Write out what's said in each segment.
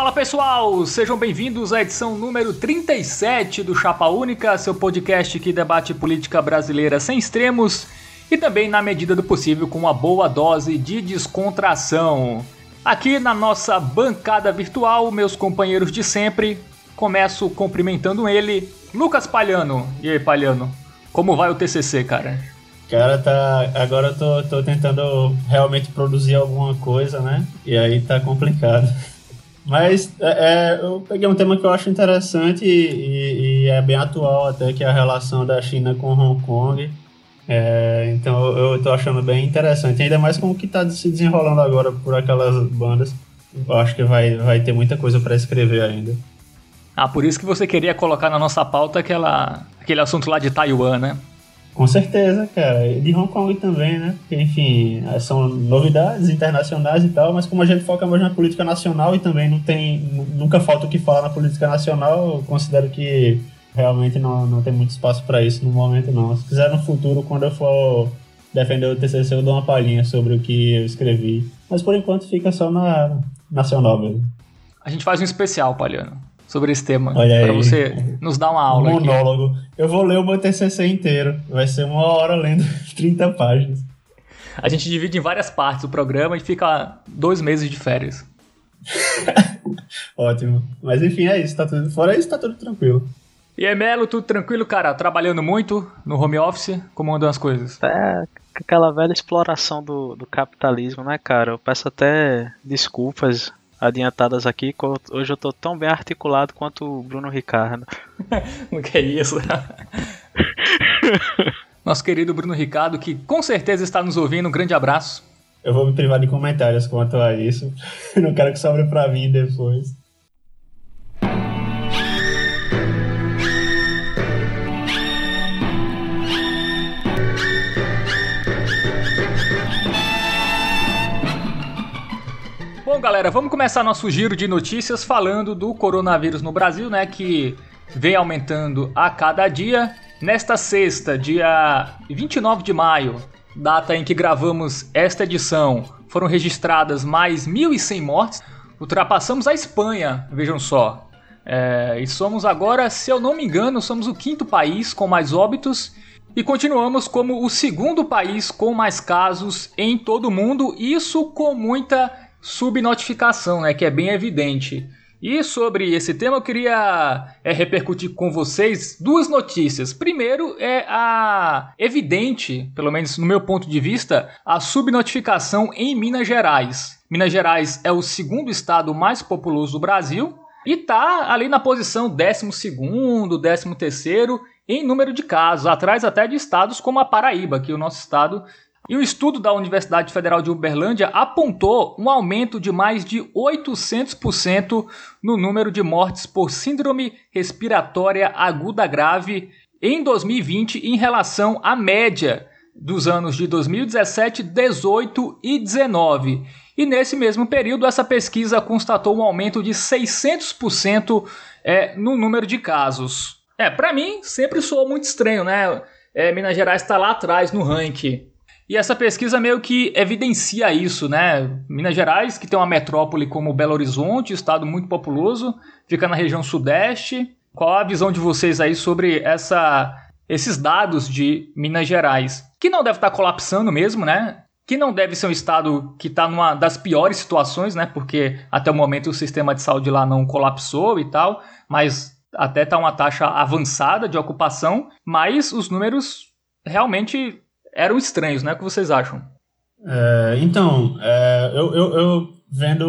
Fala pessoal, sejam bem-vindos à edição número 37 do Chapa Única, seu podcast que debate política brasileira sem extremos e também, na medida do possível, com uma boa dose de descontração. Aqui na nossa bancada virtual, meus companheiros de sempre, começo cumprimentando ele, Lucas Palhano. E aí, Palhano, como vai o TCC, cara? Cara, tá. Agora eu tô, tô tentando realmente produzir alguma coisa, né? E aí tá complicado. Mas é, é, eu peguei um tema que eu acho interessante e, e, é bem atual até, que é a relação da China com Hong Kong. É, então eu estou achando bem interessante, ainda mais com o que está se desenrolando agora por aquelas bandas. Eu acho que vai, vai ter muita coisa para escrever ainda. Ah, por isso que você queria colocar na nossa pauta aquela, aquele assunto lá de Taiwan, né? Com certeza, cara. E de Hong Kong também, né? Porque, enfim, são novidades internacionais e tal, mas como a gente foca mais na política nacional e também não tem. Nunca falta o que falar na política nacional, eu considero que realmente não, não tem muito espaço para isso no momento, não. Se quiser no futuro, quando eu for defender o TCC, eu dou uma palhinha sobre o que eu escrevi. Mas por enquanto fica só na nacional mesmo. A gente faz um especial, Palhano sobre esse tema. Para você nos dar uma aula. Um monólogo. Aqui. Eu vou ler o meu TCC inteiro. Vai ser uma hora lendo 30 páginas. A gente divide em várias partes o programa e fica dois meses de férias. Ótimo. Mas enfim, é isso. Tá tudo... Fora isso, tá tudo tranquilo. E aí, Melo, tudo tranquilo, cara? Trabalhando muito no home office? Como andam as coisas? É, aquela velha exploração do, do capitalismo, né, cara? Eu peço até desculpas adiantadas aqui. Hoje eu tô tão bem articulado quanto o Bruno Ricardo. o que é isso? Nosso querido Bruno Ricardo, que com certeza está nos ouvindo, um grande abraço. Eu vou me privar de comentários quanto a isso. Não quero que sobre para mim depois. Galera, vamos começar nosso giro de notícias falando do coronavírus no Brasil, né, que vem aumentando a cada dia. Nesta sexta, dia 29 de maio, data em que gravamos esta edição, foram registradas mais 1.100 mortes. Ultrapassamos a Espanha, vejam só. É, e somos agora, se eu não me engano, somos o quinto país com mais óbitos e continuamos como o segundo país com mais casos em todo o mundo, isso com muita subnotificação, né, que é bem evidente. E sobre esse tema eu queria é, repercutir com vocês duas notícias. Primeiro é a evidente, pelo menos no meu ponto de vista, a subnotificação em Minas Gerais. Minas Gerais é o segundo estado mais populoso do Brasil e está ali na posição 12 13 terceiro em número de casos, atrás até de estados como a Paraíba, que o nosso estado e o estudo da Universidade Federal de Uberlândia apontou um aumento de mais de 800% no número de mortes por síndrome respiratória aguda grave em 2020 em relação à média dos anos de 2017, 18 e 19. E nesse mesmo período, essa pesquisa constatou um aumento de 600% é, no número de casos. É, para mim, sempre soou muito estranho, né? É, Minas Gerais está lá atrás no ranking e essa pesquisa meio que evidencia isso, né? Minas Gerais, que tem uma metrópole como Belo Horizonte, estado muito populoso, fica na região sudeste. Qual a visão de vocês aí sobre essa, esses dados de Minas Gerais? Que não deve estar colapsando mesmo, né? Que não deve ser um estado que está numa das piores situações, né? Porque até o momento o sistema de saúde lá não colapsou e tal, mas até está uma taxa avançada de ocupação, mas os números realmente eram estranhos, né? O que vocês acham? É, então, é, eu, eu, eu, vendo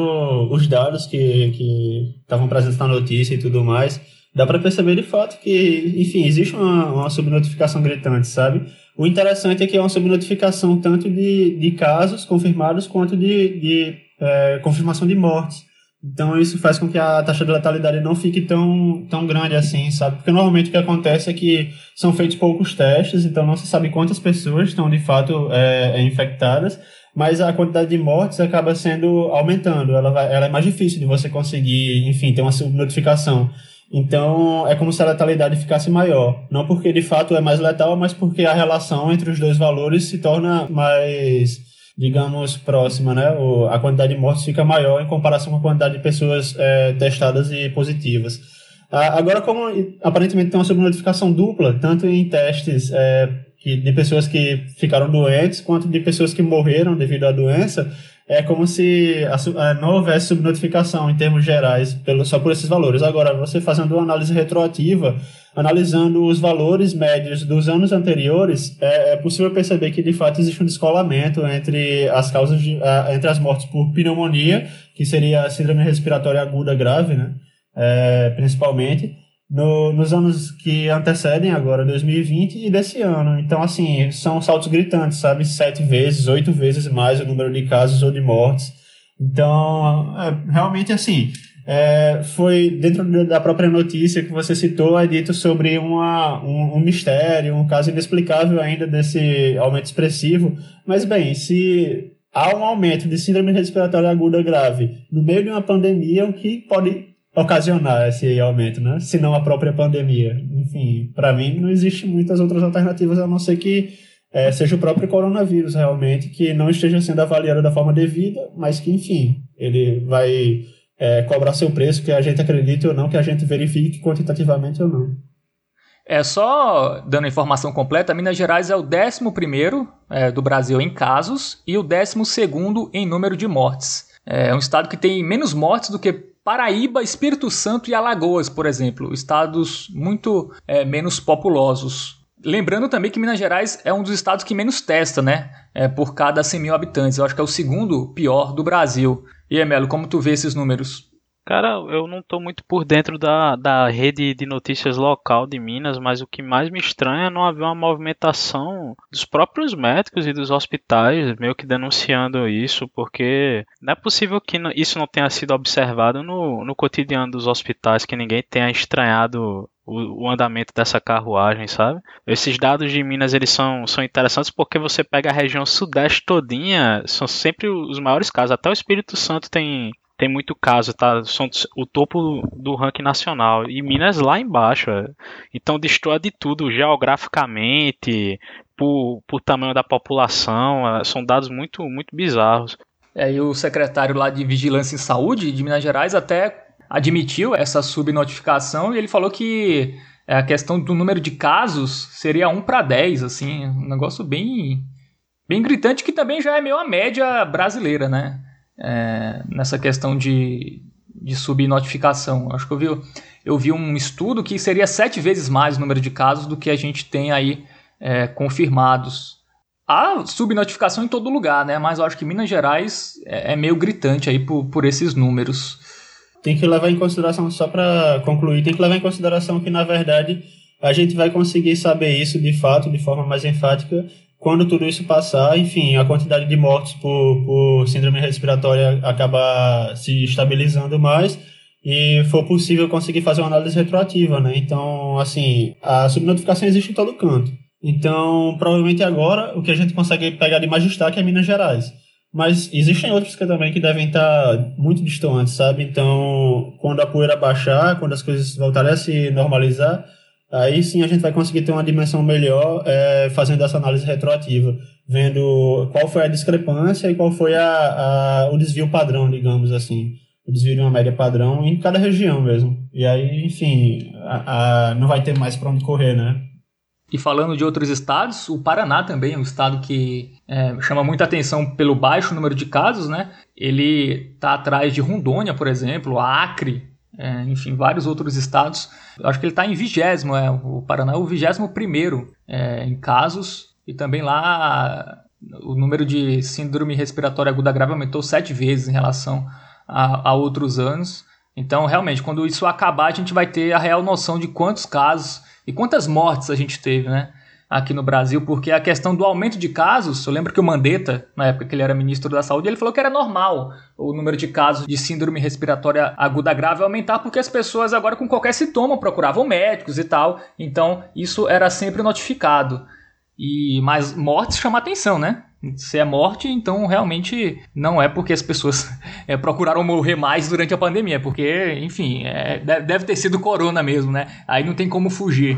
os dados que estavam presentes na notícia e tudo mais, dá para perceber de fato que, enfim, existe uma, uma subnotificação gritante, sabe? O interessante é que é uma subnotificação tanto de, de casos confirmados quanto de, de é, confirmação de mortes. Então isso faz com que a taxa de letalidade não fique tão, tão grande assim, sabe? Porque normalmente o que acontece é que são feitos poucos testes, então não se sabe quantas pessoas estão de fato é, é infectadas, mas a quantidade de mortes acaba sendo aumentando. Ela, vai, ela é mais difícil de você conseguir, enfim, ter uma notificação. Então é como se a letalidade ficasse maior. Não porque de fato é mais letal, mas porque a relação entre os dois valores se torna mais digamos, próxima, né? O, a quantidade de mortes fica maior em comparação com a quantidade de pessoas é, testadas e positivas. agora, como aparentemente tem uma subnotificação dupla, tanto em testes é, de pessoas que ficaram doentes, quanto de pessoas que morreram devido à doença, é como se a, não houvesse subnotificação em termos gerais, pelo, só por esses valores. Agora, você fazendo uma análise retroativa, analisando os valores médios dos anos anteriores, é, é possível perceber que de fato existe um descolamento entre as causas de, entre as mortes por pneumonia, que seria a síndrome respiratória aguda grave, né? É, principalmente, no, nos anos que antecedem agora, 2020 e desse ano. Então, assim, são saltos gritantes, sabe? Sete vezes, oito vezes mais o número de casos ou de mortes. Então, é, realmente, assim, é, foi dentro da própria notícia que você citou, é dito sobre uma, um, um, mistério, um caso inexplicável ainda desse aumento expressivo. Mas, bem, se há um aumento de síndrome respiratória aguda grave no meio de uma pandemia, o que pode ocasionar esse aumento, né? Se não a própria pandemia. Enfim, para mim não existe muitas outras alternativas a não ser que é, seja o próprio coronavírus realmente que não esteja sendo avaliado da forma devida, mas que enfim ele vai é, cobrar seu preço, que a gente acredite ou não, que a gente verifique quantitativamente ou não. É só dando a informação completa, Minas Gerais é o 11 é, do Brasil em casos e o 12 em número de mortes. É um estado que tem menos mortes do que Paraíba, Espírito Santo e Alagoas, por exemplo, estados muito é, menos populosos. Lembrando também que Minas Gerais é um dos estados que menos testa, né? É, por cada 100 mil habitantes. Eu acho que é o segundo pior do Brasil. E, Emelo, como tu vê esses números? Cara, eu não estou muito por dentro da, da rede de notícias local de Minas, mas o que mais me estranha é não haver uma movimentação dos próprios médicos e dos hospitais meio que denunciando isso, porque não é possível que isso não tenha sido observado no, no cotidiano dos hospitais, que ninguém tenha estranhado o, andamento dessa carruagem, sabe? Esses dados de Minas eles são, são interessantes porque você pega a região sudeste todinha, são sempre os maiores casos. Até o Espírito Santo tem tem muito caso, tá? São o topo do ranking nacional. E Minas lá embaixo. É. Então destoa de tudo, geograficamente, por, por tamanho da população. É, são dados muito, muito bizarros. É, e o secretário lá de Vigilância em Saúde de Minas Gerais até admitiu essa subnotificação e ele falou que é, a questão do número de casos seria 1 para 10, assim, um negócio bem, bem gritante que também já é meio a média brasileira, né? É, nessa questão de, de subnotificação. Acho que eu vi, eu vi um estudo que seria sete vezes mais o número de casos do que a gente tem aí é, confirmados. Há subnotificação em todo lugar, né? Mas eu acho que Minas Gerais é, é meio gritante aí por, por esses números. Tem que levar em consideração, só para concluir, tem que levar em consideração que, na verdade, a gente vai conseguir saber isso de fato, de forma mais enfática, quando tudo isso passar, enfim, a quantidade de mortes por, por síndrome respiratória acaba se estabilizando mais e for possível conseguir fazer uma análise retroativa, né? Então, assim, a subnotificação existe em todo canto. Então, provavelmente agora, o que a gente consegue pegar de mais destaque é Minas Gerais. Mas existem outros que também que devem estar muito distantes, sabe? Então, quando a poeira baixar, quando as coisas voltarem a se normalizar, Aí sim a gente vai conseguir ter uma dimensão melhor é, fazendo essa análise retroativa, vendo qual foi a discrepância e qual foi a, a, o desvio padrão, digamos assim. O desvio de uma média padrão em cada região mesmo. E aí, enfim, a, não vai ter mais para onde correr, né? E falando de outros estados, o Paraná também é um estado que é, chama muita atenção pelo baixo número de casos, né? Ele está atrás de Rondônia, por exemplo, Acre, é, enfim, vários outros estados. Eu acho que ele está em vigésimo, é, o Paraná é o vigésimo primeiro é, em casos e também lá o número de síndrome respiratória aguda grave aumentou sete vezes em relação a, a outros anos. Então, realmente, quando isso acabar, a gente vai ter a real noção de quantos casos e quantas mortes a gente teve, né? Aqui no Brasil, porque a questão do aumento de casos, eu lembro que o Mandetta, na época que ele era ministro da Saúde, ele falou que era normal o número de casos de síndrome respiratória aguda grave aumentar, porque as pessoas agora com qualquer sintoma procuravam médicos e tal, então isso era sempre notificado. E mas mortes chama atenção, né? Se é morte, então realmente não é porque as pessoas é, procuraram morrer mais durante a pandemia, porque, enfim, é, deve ter sido corona mesmo, né? Aí não tem como fugir.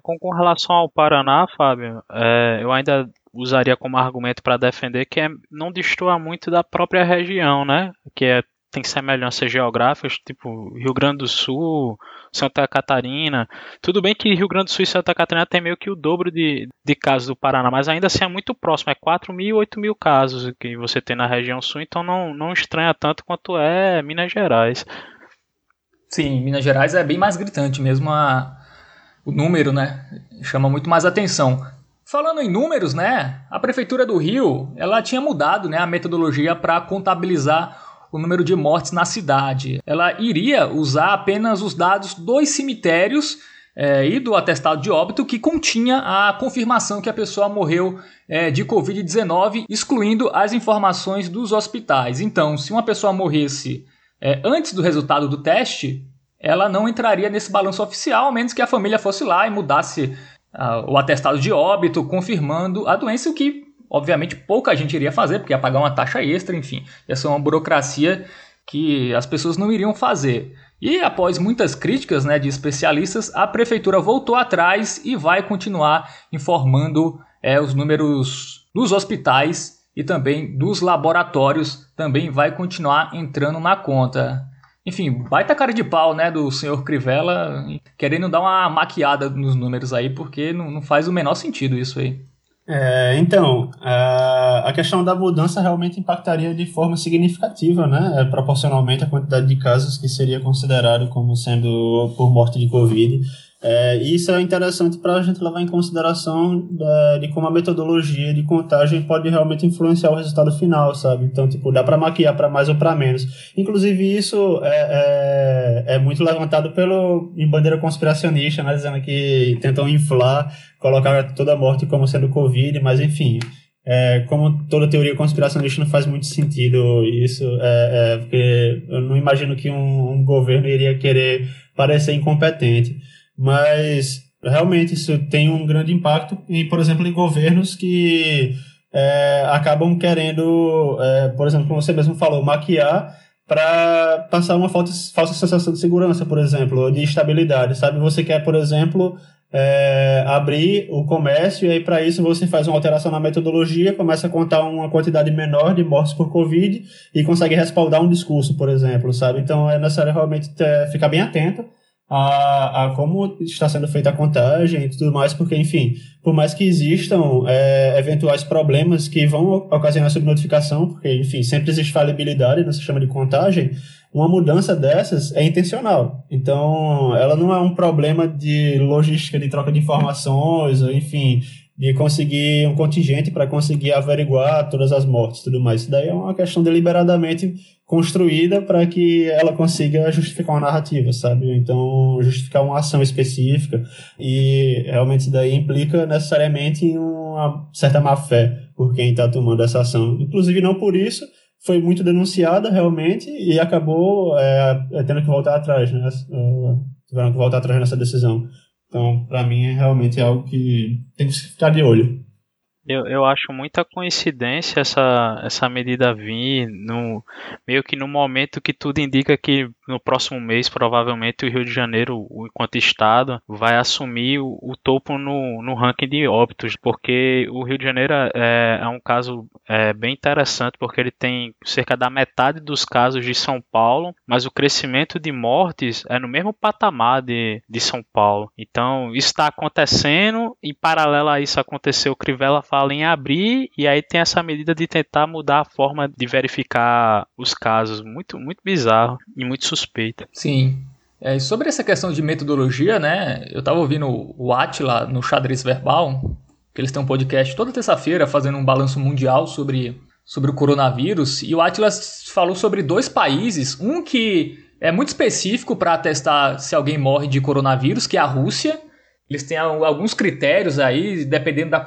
Com, com relação ao Paraná, Fábio, é, eu ainda usaria como argumento para defender que é não destoa muito da própria região, né? Que é tem semelhanças geográficas, tipo Rio Grande do Sul, Santa Catarina. Tudo bem que Rio Grande do Sul e Santa Catarina tem meio que o dobro de, de casos do Paraná, mas ainda assim é muito próximo, é 4 mil, 8 mil casos que você tem na região sul, então não, não estranha tanto quanto é Minas Gerais. Sim, Minas Gerais é bem mais gritante mesmo a, o número, né? Chama muito mais atenção. Falando em números, né? A prefeitura do Rio, ela tinha mudado, né, a metodologia para contabilizar o número de mortes na cidade. Ela iria usar apenas os dados dos cemitérios é, e do atestado de óbito que continha a confirmação que a pessoa morreu é, de Covid-19, excluindo as informações dos hospitais. Então, se uma pessoa morresse é, antes do resultado do teste, ela não entraria nesse balanço oficial, a menos que a família fosse lá e mudasse uh, o atestado de óbito, confirmando a doença, o que obviamente pouca gente iria fazer, porque ia pagar uma taxa extra, enfim, ia ser uma burocracia que as pessoas não iriam fazer. E após muitas críticas né, de especialistas, a prefeitura voltou atrás e vai continuar informando é, os números dos hospitais e também dos laboratórios, também vai continuar entrando na conta. Enfim, baita cara de pau, né, do senhor Crivella, querendo dar uma maquiada nos números aí, porque não, não faz o menor sentido isso aí. É, então, a, questão da mudança realmente impactaria de forma significativa, né, é, proporcionalmente à quantidade de casos que seria considerado como sendo por morte de Covid. É, isso é interessante para a gente levar em consideração da, de como a metodologia de contagem pode realmente influenciar o resultado final, sabe? Então, tipo, dá para maquiar para mais ou para menos. Inclusive, isso é, é, é, muito levantado pelo em bandeira conspiracionista, né? Dizendo que tentam inflar, colocar toda a morte como sendo Covid, mas enfim. É, como toda teoria conspiracionista não faz muito sentido isso, é, é, porque eu não imagino que um, um governo iria querer parecer incompetente mas realmente isso tem um grande impacto, em, por exemplo, em governos que é, acabam querendo, é, por exemplo, como você mesmo falou, maquiar para passar uma falsa, falsa sensação de segurança, por exemplo, ou de estabilidade, sabe? Você quer, por exemplo, é, abrir o comércio e aí para isso você faz uma alteração na metodologia, começa a contar uma quantidade menor de mortes por Covid e consegue respaldar um discurso, por exemplo, sabe? Então é necessário realmente ter, ficar bem atento a, a como está sendo feita a contagem e tudo mais, porque, enfim, por mais que existam é, eventuais problemas que vão ocasionar subnotificação, porque, enfim, sempre existe falibilidade no sistema de contagem, uma mudança dessas é intencional. Então, ela não é um problema de logística de troca de informações, ou, enfim, de conseguir um contingente para conseguir averiguar todas as mortes e tudo mais. Isso daí é uma questão deliberadamente construída para que ela consiga justificar uma narrativa, sabe? Então, justificar uma ação específica e realmente daí implica necessariamente em uma certa má-fé por quem está tomando essa ação. Inclusive, não por isso, foi muito denunciada realmente e acabou é, é tendo que voltar atrás, né? É, tiveram que voltar atrás nessa decisão. Então, para mim, é realmente algo que tem que ficar de olho. Eu, eu acho muita coincidência essa, essa medida vir no, meio que no momento que tudo indica que no próximo mês, provavelmente, o Rio de Janeiro, enquanto Estado, vai assumir o, o topo no, no ranking de óbitos, porque o Rio de Janeiro é, é um caso é, bem interessante, porque ele tem cerca da metade dos casos de São Paulo, mas o crescimento de mortes é no mesmo patamar de, de São Paulo. Então, isso está acontecendo, em paralelo a isso aconteceu o Crivella fala em abrir e aí tem essa medida de tentar mudar a forma de verificar os casos. Muito, muito bizarro e muito suspeita. Sim. É, sobre essa questão de metodologia, né? Eu tava ouvindo o Atila no Xadrez Verbal, que eles têm um podcast toda terça-feira fazendo um balanço mundial sobre, sobre o coronavírus, e o Atila falou sobre dois países, um que é muito específico para testar se alguém morre de coronavírus, que é a Rússia, eles têm alguns critérios aí, dependendo da,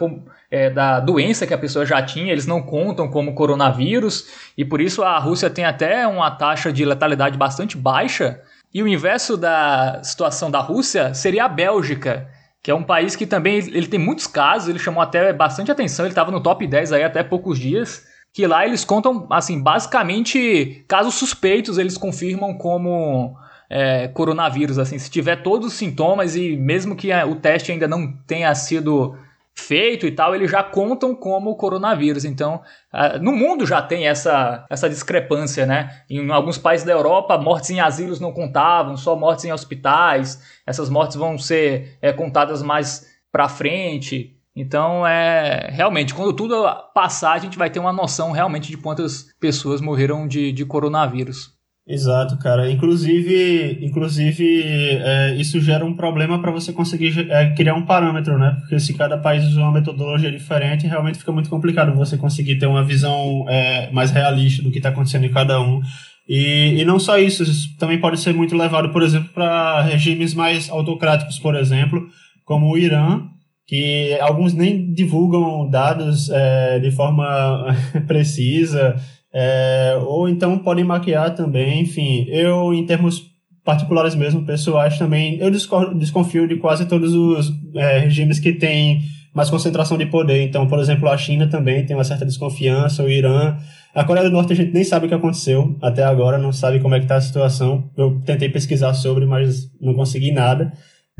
é, da doença que a pessoa já tinha, eles não contam como coronavírus, e por isso a Rússia tem até uma taxa de letalidade bastante baixa. E o inverso da situação da Rússia seria a Bélgica, que é um país que também ele tem muitos casos, ele chamou até bastante atenção, ele estava no top 10 aí até poucos dias, que lá eles contam, assim, basicamente casos suspeitos, eles confirmam como é, coronavírus, assim, se tiver todos os sintomas e mesmo que o teste ainda não tenha sido feito e tal, eles já contam como coronavírus. Então, uh, no mundo já tem essa, essa discrepância, né? Em alguns países da Europa, mortes em asilos não contavam, só mortes em hospitais. Essas mortes vão ser é, contadas mais para frente. Então, é realmente, quando tudo passar, a gente vai ter uma noção realmente de quantas pessoas morreram de, de coronavírus. Exato, cara. Inclusive, inclusive é, isso gera um problema para você conseguir é, criar um parâmetro, né? Porque se cada país usa uma metodologia diferente, realmente fica muito complicado você conseguir ter uma visão é, mais realista do que está acontecendo em cada um. E, e não só isso, isso também pode ser muito levado, por exemplo, para regimes mais autocráticos, por exemplo, como o Irã, que alguns nem divulgam dados é, de forma precisa, é, ou então podem maquiar também, enfim. Eu, em termos particulares mesmo, pessoais também, eu desconfio de quase todos os é, regimes que têm mais concentração de poder. Então, por exemplo, a China também tem uma certa desconfiança, o Irã. A Coreia do Norte a gente nem sabe o que aconteceu até agora, não sabe como é que está a situação. Eu tentei pesquisar sobre, mas não consegui nada.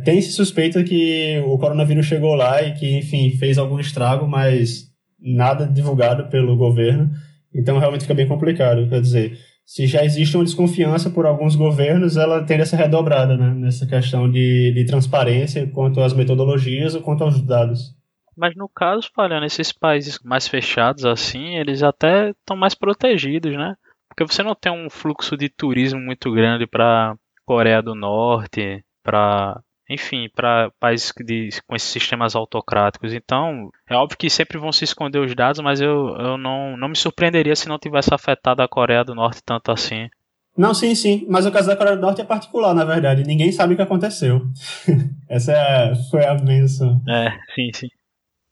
Tem se suspeita que o coronavírus chegou lá e que, enfim, fez algum estrago, mas nada divulgado pelo governo. Então, realmente fica bem complicado. Quer dizer, se já existe uma desconfiança por alguns governos, ela tende a ser redobrada né, nessa questão de, de transparência quanto às metodologias ou quanto aos dados. Mas no caso, falando esses países mais fechados assim, eles até estão mais protegidos, né? Porque você não tem um fluxo de turismo muito grande para Coreia do Norte, para enfim, para países de, com esses sistemas autocráticos. Então, é óbvio que sempre vão se esconder os dados, mas eu, eu não, não me surpreenderia se não tivesse afetado a Coreia do Norte tanto assim. Não, sim, sim. Mas o caso da Coreia do Norte é particular, na verdade. Ninguém sabe o que aconteceu. Essa é, foi a benção. É, sim, sim.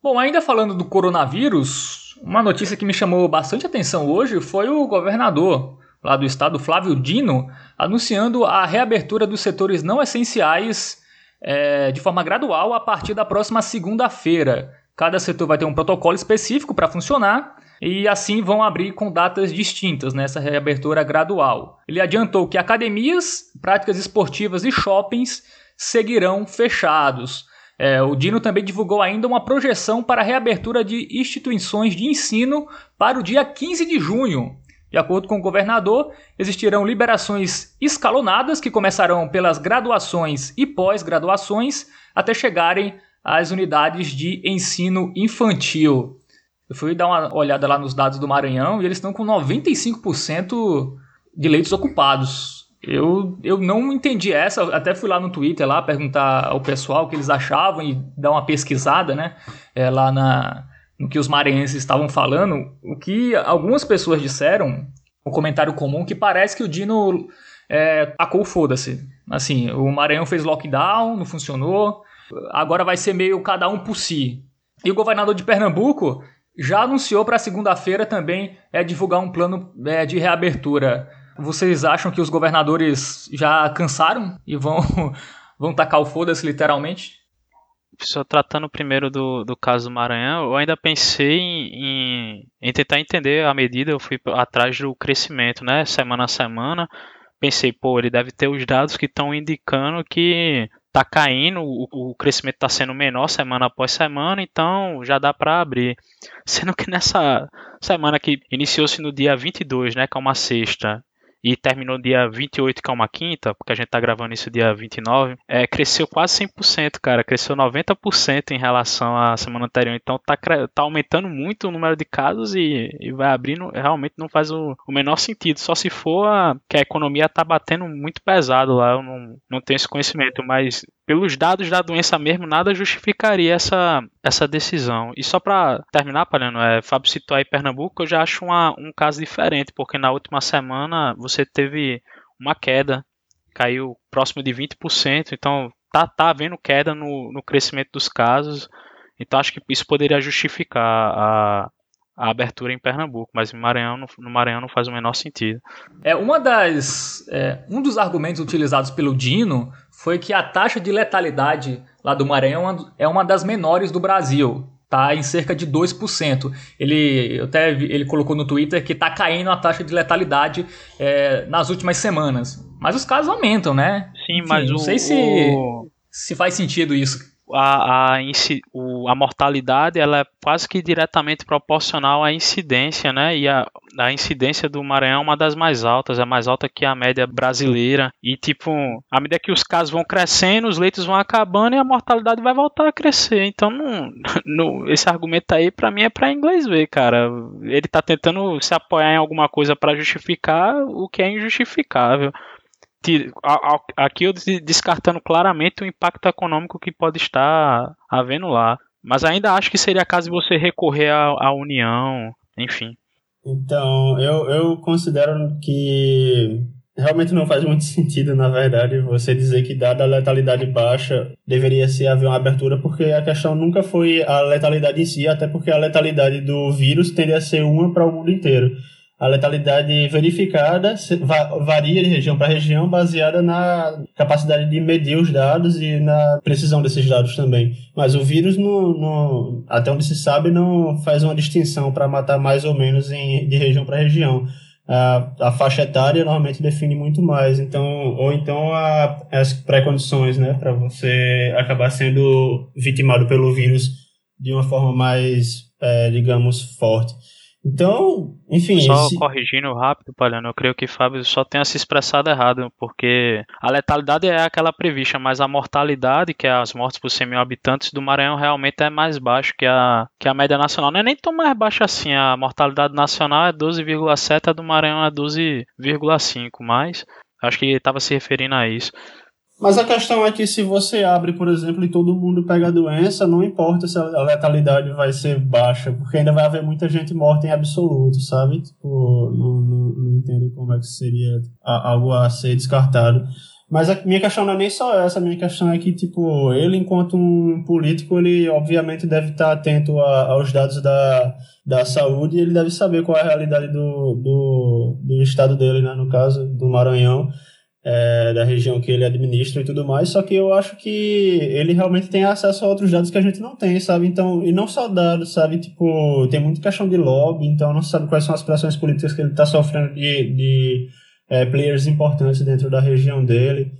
Bom, ainda falando do coronavírus, uma notícia que me chamou bastante atenção hoje foi o governador lá do estado, Flávio Dino, anunciando a reabertura dos setores não essenciais é, de forma gradual a partir da próxima segunda-feira. Cada setor vai ter um protocolo específico para funcionar e assim vão abrir com datas distintas nessa reabertura gradual. Ele adiantou que academias, práticas esportivas e shoppings seguirão fechados. É, o Dino também divulgou ainda uma projeção para a reabertura de instituições de ensino para o dia 15 de junho. De acordo com o governador, existirão liberações escalonadas que começarão pelas graduações e pós-graduações até chegarem às unidades de ensino infantil. Eu fui dar uma olhada lá nos dados do Maranhão e eles estão com 95% de leitos ocupados. Eu, eu não entendi essa, até fui lá no Twitter lá perguntar ao pessoal o que eles achavam e dar uma pesquisada, né? É, lá na, no que os maranhenses estavam falando, o que algumas pessoas disseram, um comentário comum, que parece que o Dino é, tacou foda-se. Assim, o Maranhão fez lockdown, não funcionou, agora vai ser meio cada um por si. E o governador de Pernambuco já anunciou para segunda-feira também é, divulgar um plano é, de reabertura. Vocês acham que os governadores já cansaram e vão, vão tacar o foda-se literalmente? Só tratando primeiro do, do caso do Maranhão, eu ainda pensei em, em, tentar entender a medida, eu fui atrás do crescimento, né, semana a semana, pensei, pô, ele deve ter os dados que estão indicando que tá caindo, o, o crescimento está sendo menor semana após semana, então já dá para abrir. Sendo que nessa semana que iniciou-se no dia 22, né, que é uma sexta, e terminou dia 28, que é uma quinta, porque a gente tá gravando isso dia 29, é, cresceu quase 100%, cara. Cresceu 90% em relação à semana anterior. Então tá, tá aumentando muito o número de casos e, e vai abrindo. Realmente não faz o, o, menor sentido. Só se for a, que a economia tá batendo muito pesado lá. Eu não, não tenho esse conhecimento, mas pelos dados da doença mesmo, nada justificaria essa, essa decisão. E só para terminar, Palhano, é, Fábio citou aí Pernambuco, eu já acho uma, um caso diferente, porque na última semana você teve uma queda, caiu próximo de 20%, então tá, tá havendo queda no, no crescimento dos casos, então acho que isso poderia justificar a, a abertura em Pernambuco, mas no Maranhão, no, Maranhão não faz o menor sentido. É uma das é, um dos argumentos utilizados pelo Dino foi que a taxa de letalidade lá do Maranhão é uma das menores do Brasil. Tá em cerca de 2%. Ele, até ele colocou no Twitter que está caindo a taxa de letalidade é, nas últimas semanas. Mas os casos aumentam, né? Sim, Enfim, mas não o, sei se, o... se faz sentido isso. A, a, a mortalidade ela é quase que diretamente proporcional à incidência, né? E a, a incidência do Maranhão é uma das mais altas, é mais alta que a média brasileira. E, tipo, à medida que os casos vão crescendo, os leitos vão acabando e a mortalidade vai voltar a crescer. Então, não, não, esse argumento aí, para mim, é para inglês ver, cara. Ele tá tentando se apoiar em alguma coisa para justificar o que é injustificável aqui eu descartando claramente o impacto econômico que pode estar havendo lá. Mas ainda acho que seria caso você recorrer à, à União, enfim. Então, eu, eu considero que realmente não faz muito sentido, na verdade, você dizer que, dada a letalidade baixa, deveria ser haver uma abertura, porque a questão nunca foi a letalidade em si, até porque a letalidade do vírus tende a ser uma para o mundo inteiro. A letalidade verificada varia de região para região, baseada na capacidade de medir os dados e na precisão desses dados também. Mas o vírus, no, no até onde se sabe, não faz uma distinção para matar mais ou menos em, de região para região. A, a, faixa etária normalmente define muito mais, então ou então a, as pré-condições, né, para você acabar sendo vitimado pelo vírus de uma forma mais, é, digamos, forte. Então, enfim. Só esse... corrigindo rápido, Palhano, eu creio que Fábio só tenha se expressado errado, porque a letalidade é aquela prevista, mas a mortalidade, que é as mortes por 100 mil habitantes do Maranhão, realmente é mais baixo que a, que a média nacional. Não é nem tão mais baixa assim, a mortalidade nacional é 12,7, a do Maranhão é 12,5, mas acho que estava se referindo a isso. Mas a questão é que se você abre, por exemplo, e todo mundo pega a doença, não importa se a letalidade vai ser baixa, porque ainda vai haver muita gente morta em absoluto, sabe? Tipo, não, não, não entendo como é que seria algo a ser descartado. Mas a minha questão não é nem só essa, a minha questão é que, tipo, ele, enquanto um político, ele obviamente deve estar atento a, aos dados da, da saúde e ele deve saber qual é a realidade do, do, do estado dele, né? No caso, do Maranhão é, da região que ele administra e tudo mais, só que eu acho que ele realmente tem acesso a outros dados que a gente não tem, sabe? Então, e não só dados, sabe? Tipo, tem muita questão de lobby, então não se sabe quais são as pressões políticas que ele está sofrendo de, de é, players importantes dentro da região dele.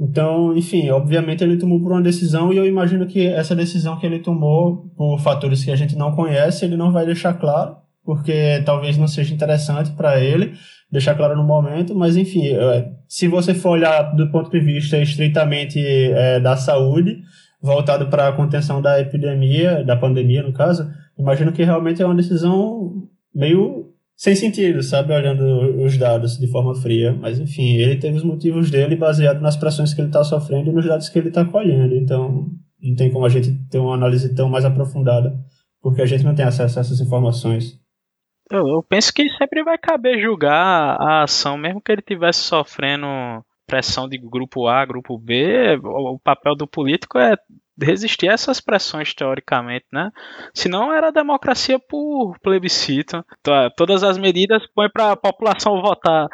Então, enfim, obviamente ele tomou por uma decisão e eu imagino que essa decisão que ele tomou por fatores que a gente não conhece, ele não vai deixar claro, porque talvez não seja interessante para ele deixar claro no momento, mas enfim, é, se você for olhar do ponto de vista estritamente é, da saúde, voltado para a contenção da epidemia, da pandemia no caso, imagino que realmente é uma decisão meio sem sentido, sabe, olhando os dados de forma fria, mas enfim, ele teve os motivos dele baseado nas pressões que ele está sofrendo e nos dados que ele está colhendo, então não tem como a gente ter uma análise tão mais aprofundada, porque a gente não tem acesso a essas informações. Eu, eu penso que sempre vai caber julgar a ação, mesmo que ele tivesse sofrendo pressão de grupo A, grupo B, o, papel do político é resistir a essas pressões teoricamente, né? Senão era democracia por plebiscito. Todas as medidas põem para a população votar.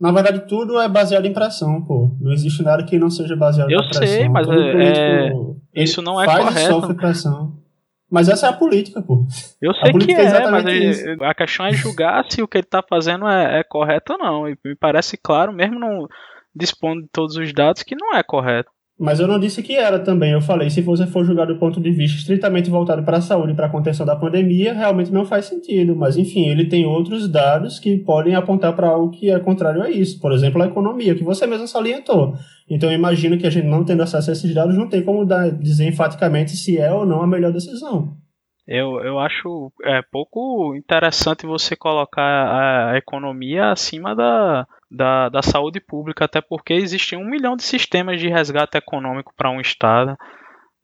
Na verdade, tudo é baseado em pressão, pô. Não existe nada que não seja baseado em pressão. Eu sei, mas é, é isso não é faz correto. Sofre pressão. Mas essa é a política, pô. Eu sei que é, é mas a questão é julgar se o que ele está fazendo é, é, correto ou não. E me parece claro, mesmo não dispondo de todos os dados, que não é correto. Mas eu não disse que era também. Eu falei, se você for julgar do ponto de vista estritamente voltado para a saúde e para a contenção da pandemia, realmente não faz sentido. Mas, enfim, ele tem outros dados que podem apontar para algo que é contrário a isso. Por exemplo, a economia, que você mesmo salientou. Então, eu imagino que a gente não tendo acesso a esses dados, não tem como dar, dizer enfaticamente se é ou não a melhor decisão. Eu, eu acho é, pouco interessante você colocar a, economia acima da, da, da saúde pública, até porque existe um milhão de sistemas de resgate econômico para um Estado.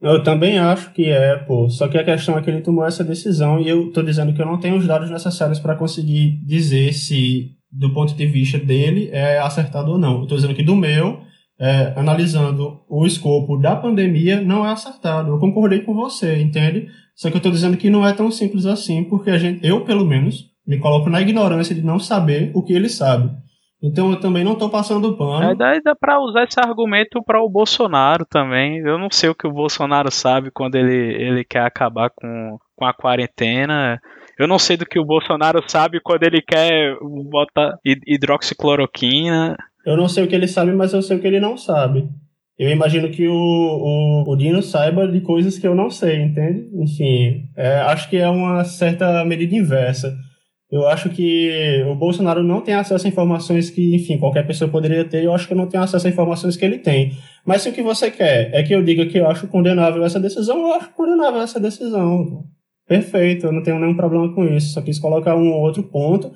Eu também acho que é, pô. Só que a questão é que ele tomou essa decisão e eu estou dizendo que eu não tenho os dados necessários para conseguir dizer se, do ponto de vista dele, é acertado ou não. Estou dizendo que do meu, é, analisando o escopo da pandemia, não é acertado. Eu concordei com você, entende? Só que eu estou dizendo que não é tão simples assim, porque a gente, eu, pelo menos, me coloco na ignorância de não saber o que ele sabe. Então eu também não estou passando pano. É, daí dá para usar esse argumento para o Bolsonaro também. Eu não sei o que o Bolsonaro sabe quando ele, ele quer acabar com, com a quarentena. Eu não sei do que o Bolsonaro sabe quando ele quer botar hidroxicloroquina. Eu não sei o que ele sabe, mas eu sei o que ele não sabe. eu imagino que o, o, o, Dino saiba de coisas que eu não sei, entende? Enfim, é, acho que é uma certa medida inversa. Eu acho que o Bolsonaro não tem acesso a informações que, enfim, qualquer pessoa poderia ter, eu acho que eu não tenho acesso a informações que ele tem. Mas se o que você quer é que eu diga que eu acho condenável essa decisão, eu acho condenável essa decisão. Perfeito, eu não tenho nenhum problema com isso. Só quis colocar um outro ponto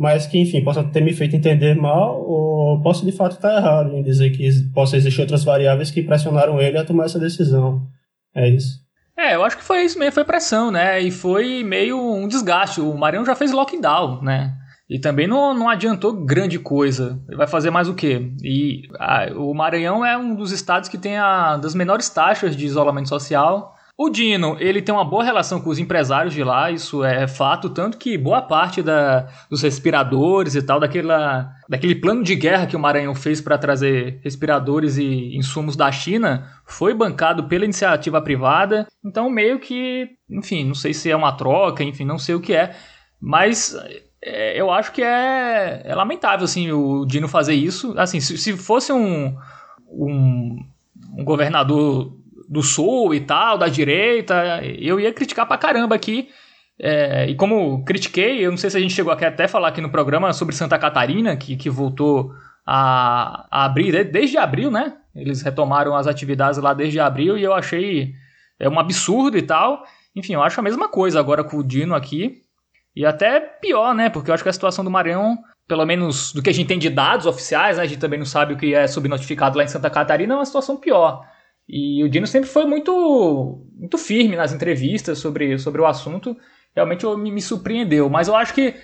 mas que, enfim, possa ter me feito entender mal, ou posso de fato estar errado em dizer que possa existir outras variáveis que pressionaram ele a tomar essa decisão. É isso. É, eu acho que foi isso mesmo, foi pressão, né? E foi meio um desgaste. O Maranhão já fez lockdown, né? E também não, não adiantou grande coisa. Ele vai fazer mais o quê? E ah, o Maranhão é um dos estados que tem a das menores taxas de isolamento social. O Dino, ele tem uma boa relação com os empresários de lá, isso é fato, tanto que boa parte da, dos respiradores e tal, daquela, daquele plano de guerra que o Maranhão fez para trazer respiradores e insumos da China, foi bancado pela iniciativa privada. Então, meio que, enfim, não sei se é uma troca, enfim, não sei o que é, mas é, eu acho que é, é, lamentável, assim, o Dino fazer isso. Assim, se, se fosse um, um, um governador do sul e tal, da direita, eu ia criticar pra caramba aqui. É, e como critiquei, eu não sei se a gente chegou aqui até falar aqui no programa sobre Santa Catarina, que, que voltou a, a abrir desde abril, né? Eles retomaram as atividades lá desde abril e eu achei é um absurdo e tal. Enfim, eu acho a mesma coisa agora com o Dino aqui. E até pior, né? Porque eu acho que a situação do Maranhão, pelo menos do que a gente tem de dados oficiais, né? A gente também não sabe o que é subnotificado lá em Santa Catarina, é uma situação pior. E o Dino sempre foi muito, muito firme nas entrevistas sobre, sobre o assunto. Realmente me, me surpreendeu. Mas eu acho que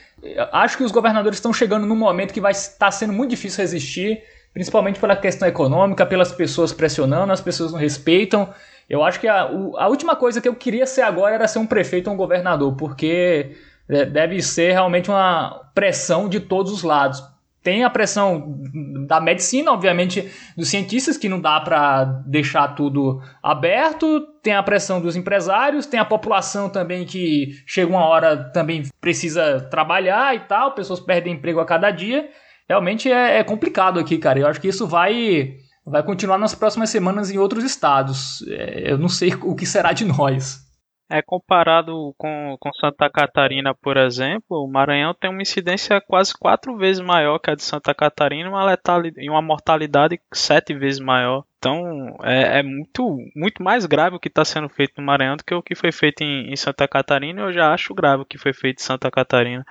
acho que os governadores estão chegando num momento que vai estar sendo muito difícil resistir, principalmente pela questão econômica, pelas pessoas pressionando, as pessoas não respeitam. Eu acho que a, a última coisa que eu queria ser agora era ser um prefeito ou um governador, porque é, deve ser realmente uma pressão de todos os lados tem a pressão da medicina, obviamente, dos cientistas, que não dá para deixar tudo aberto, tem a pressão dos empresários, tem a população também que chega uma hora também precisa trabalhar e tal, pessoas perdem emprego a cada dia. Realmente é, é complicado aqui, cara. Eu acho que isso vai, vai continuar nas próximas semanas em outros estados. É, eu não sei o que será de nós. É comparado com, com Santa Catarina, por exemplo, o Maranhão tem uma incidência quase quatro vezes maior que a de Santa Catarina uma letalidade, e uma mortalidade sete vezes maior. Então é, é muito, muito mais grave o que está sendo feito no Maranhão do que o que foi feito em, em Santa Catarina. Eu já acho grave o que foi feito em Santa Catarina.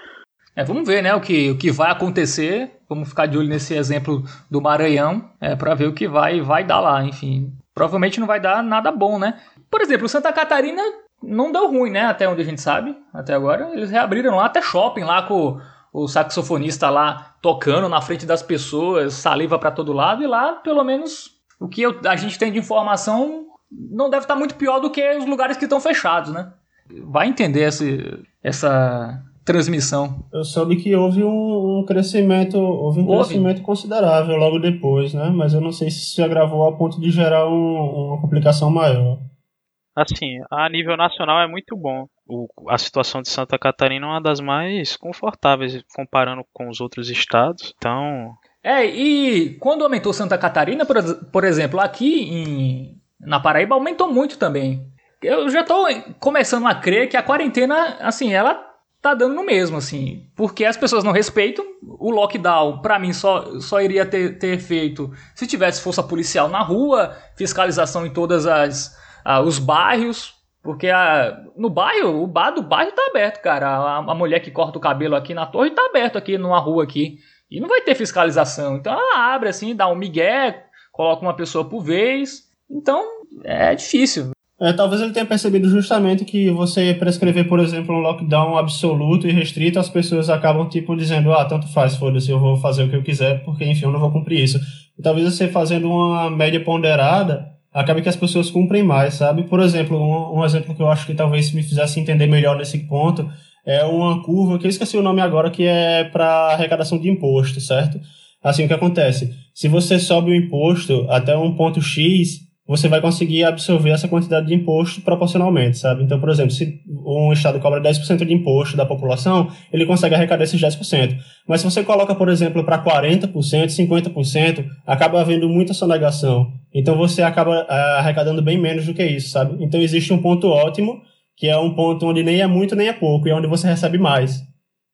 É, vamos ver, né, o que, o que vai acontecer. Vamos ficar de olho nesse exemplo do Maranhão, é, para ver o que vai, vai dar lá. Enfim, provavelmente não vai dar nada bom, né? Por exemplo, Santa Catarina não deu ruim, né? Até onde a gente sabe, até agora. Eles reabriram lá, até shopping lá com o saxofonista lá tocando na frente das pessoas, saliva para todo lado, e lá, pelo menos, o que eu, a gente tem de informação não deve estar muito pior do que os lugares que estão fechados, né? Vai entender esse, essa transmissão. Eu soube que houve um, um crescimento, houve um houve. crescimento considerável logo depois, né? Mas eu não sei se se agravou a ponto de gerar um, uma complicação maior. Assim, a nível nacional é muito bom. O, a situação de Santa Catarina é uma das mais confortáveis comparando com os outros estados. Então. É, e quando aumentou Santa Catarina, por, por exemplo, aqui em, na Paraíba aumentou muito também. Eu já estou começando a crer que a quarentena, assim, ela tá dando no mesmo, assim. Porque as pessoas não respeitam. O lockdown, para mim, só, só iria ter, ter se tivesse força policial na rua, fiscalização em todas as ah, os bairros, porque no bairro, o bar do bairro tá aberto, cara. A, a, mulher que corta o cabelo aqui na torre tá aberto aqui numa rua aqui. E não vai ter fiscalização. Então ela abre assim, dá um migué, coloca uma pessoa por vez. Então é difícil. É, talvez ele tenha percebido justamente que você prescrever, por exemplo, um lockdown absoluto e restrito, as pessoas acabam, tipo, dizendo, ah, tanto faz, foda-se, eu vou fazer o que eu quiser, porque, enfim, eu não vou cumprir isso. E talvez você fazendo uma média ponderada, acaba que as pessoas cumprem mais, sabe? Por exemplo, um, um, exemplo que eu acho que talvez me fizesse entender melhor nesse ponto é uma curva, que eu esqueci o nome agora, que é para arrecadação de imposto, certo? Assim, o que acontece? Se você sobe o imposto até um ponto X, você vai conseguir absorver essa quantidade de imposto proporcionalmente, sabe? Então, por exemplo, se um estado cobra 10% de imposto da população, ele consegue arrecadar esses 10%. Mas se você coloca, por exemplo, para 40%, 50%, acaba havendo muita sonegação. Então, você acaba eh, arrecadando bem menos do que isso, sabe? Então, existe um ponto ótimo, que é um ponto onde nem é muito nem é pouco, e é onde você recebe mais.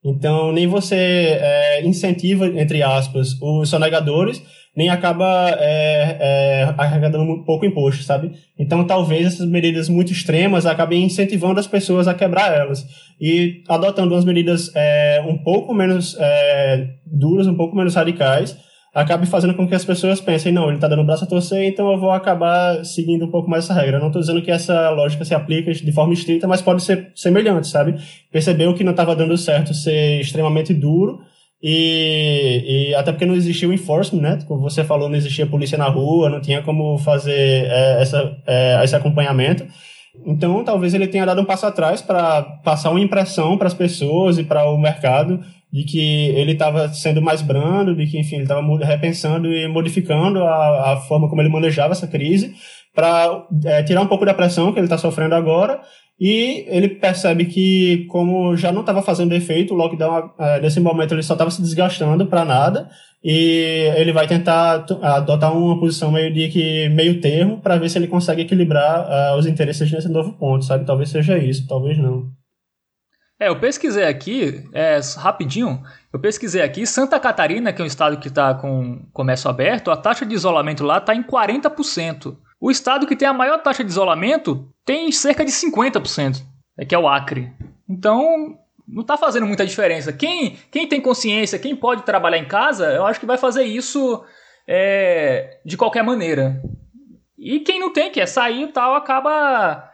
Então, nem você é, incentiva, entre aspas, os sonegadores, nem acaba é, é, arrecadando pouco imposto, sabe? Então, talvez essas medidas muito extremas acabem incentivando as pessoas a quebrar elas. E adotando umas medidas é, um pouco menos é, duras, um pouco menos radicais, acabe fazendo com que as pessoas pensem, não, ele está dando o braço a torcer, então eu vou acabar seguindo um pouco mais essa regra. Não estou dizendo que essa lógica se aplica de forma estrita, mas pode ser semelhante, sabe? Percebeu que não estava dando certo ser extremamente duro, e, e, até porque não existia o enforcement, né? Como você falou, não existia polícia na rua, não tinha como fazer é, essa, é, esse acompanhamento. Então, talvez ele tenha dado um passo atrás para passar uma impressão para as pessoas e para o mercado de que ele estava sendo mais brando, de que, enfim, ele estava repensando e modificando a, a forma como ele manejava essa crise para é, tirar um pouco da pressão que ele está sofrendo agora e ele percebe que, como já não estava fazendo efeito, o lockdown, é, nesse momento, ele só estava se desgastando para nada. E ele vai tentar adotar uma posição meio de que meio termo para ver se ele consegue equilibrar uh, os interesses nesse novo ponto, sabe? Talvez seja isso, talvez não. É, eu pesquisei aqui, é, rapidinho, eu pesquisei aqui, Santa Catarina, que é um estado que está com comércio aberto, a taxa de isolamento lá está em 40%. O estado que tem a maior taxa de isolamento tem cerca de 50%, é que é o Acre. Então, não está fazendo muita diferença. Quem, quem tem consciência, quem pode trabalhar em casa, eu acho que vai fazer isso é, de qualquer maneira. E quem não tem, quer sair e tal, acaba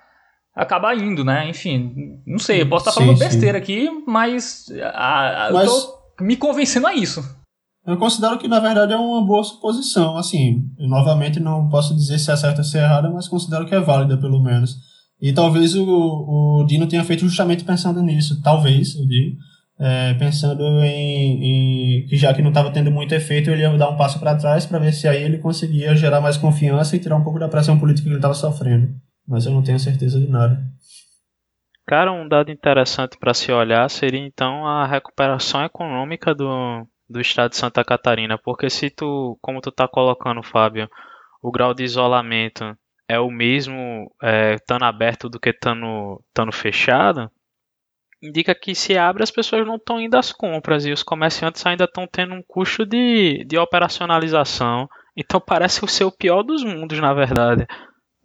acaba indo, né? Enfim, não sei, eu posso estar falando sim, besteira sim. aqui, mas, a, a, mas... eu tô me convencendo a isso. Eu considero que, na verdade, é uma boa suposição. Assim, novamente não posso dizer se é certa ou se é errada, mas considero que é válida, pelo menos. E talvez o, o Dino tenha feito justamente pensando nisso. Talvez, eu digo. É, pensando em, em, que já que não estava tendo muito efeito, ele ia dar um passo para trás para ver se aí ele conseguia gerar mais confiança e tirar um pouco da pressão política que ele estava sofrendo. Mas eu não tenho certeza de nada. Cara, um dado interessante para se olhar seria então a recuperação econômica do, do estado de Santa Catarina, porque se tu, como tu tá colocando, Fábio, o grau de isolamento é o mesmo é, estando aberto do que estando, estando fechado, indica que se abre as pessoas não estão indo às compras e os comerciantes ainda estão tendo um custo de, de operacionalização. Então parece ser o pior dos mundos, na verdade.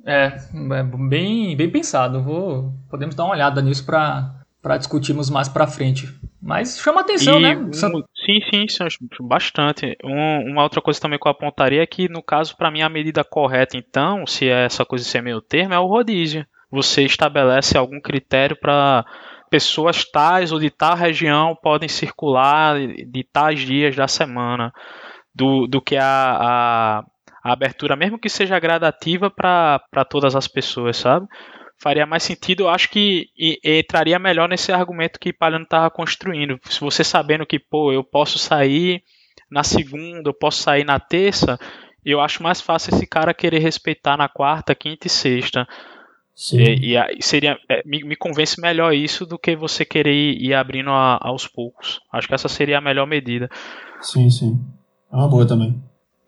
É, é bem, bem pensado. Vou, podemos dar uma olhada nisso para discutirmos mais para frente. Mas chama atenção, e, né? Um, sim, sim, sim, bastante. Um, uma outra coisa também que eu apontaria é que, no caso, para mim, a medida correta, então, se é essa coisa ser meio termo, é o rodízio. Você estabelece algum critério para pessoas tais ou de tal região podem circular de tais dias da semana, do, do que a, a, a abertura, mesmo que seja gradativa para todas as pessoas, sabe? faria mais sentido, eu acho que e, e entraria melhor nesse argumento que Palhano estava construindo. Se você sabendo que, pô, eu posso sair na segunda, eu posso sair na terça, eu acho mais fácil esse cara querer respeitar na quarta, quinta e sexta. E, e, seria é, me, me, convence melhor isso do que você querer ir, ir abrindo a, aos poucos. Acho que essa seria a melhor medida. Sim, sim. É uma boa também.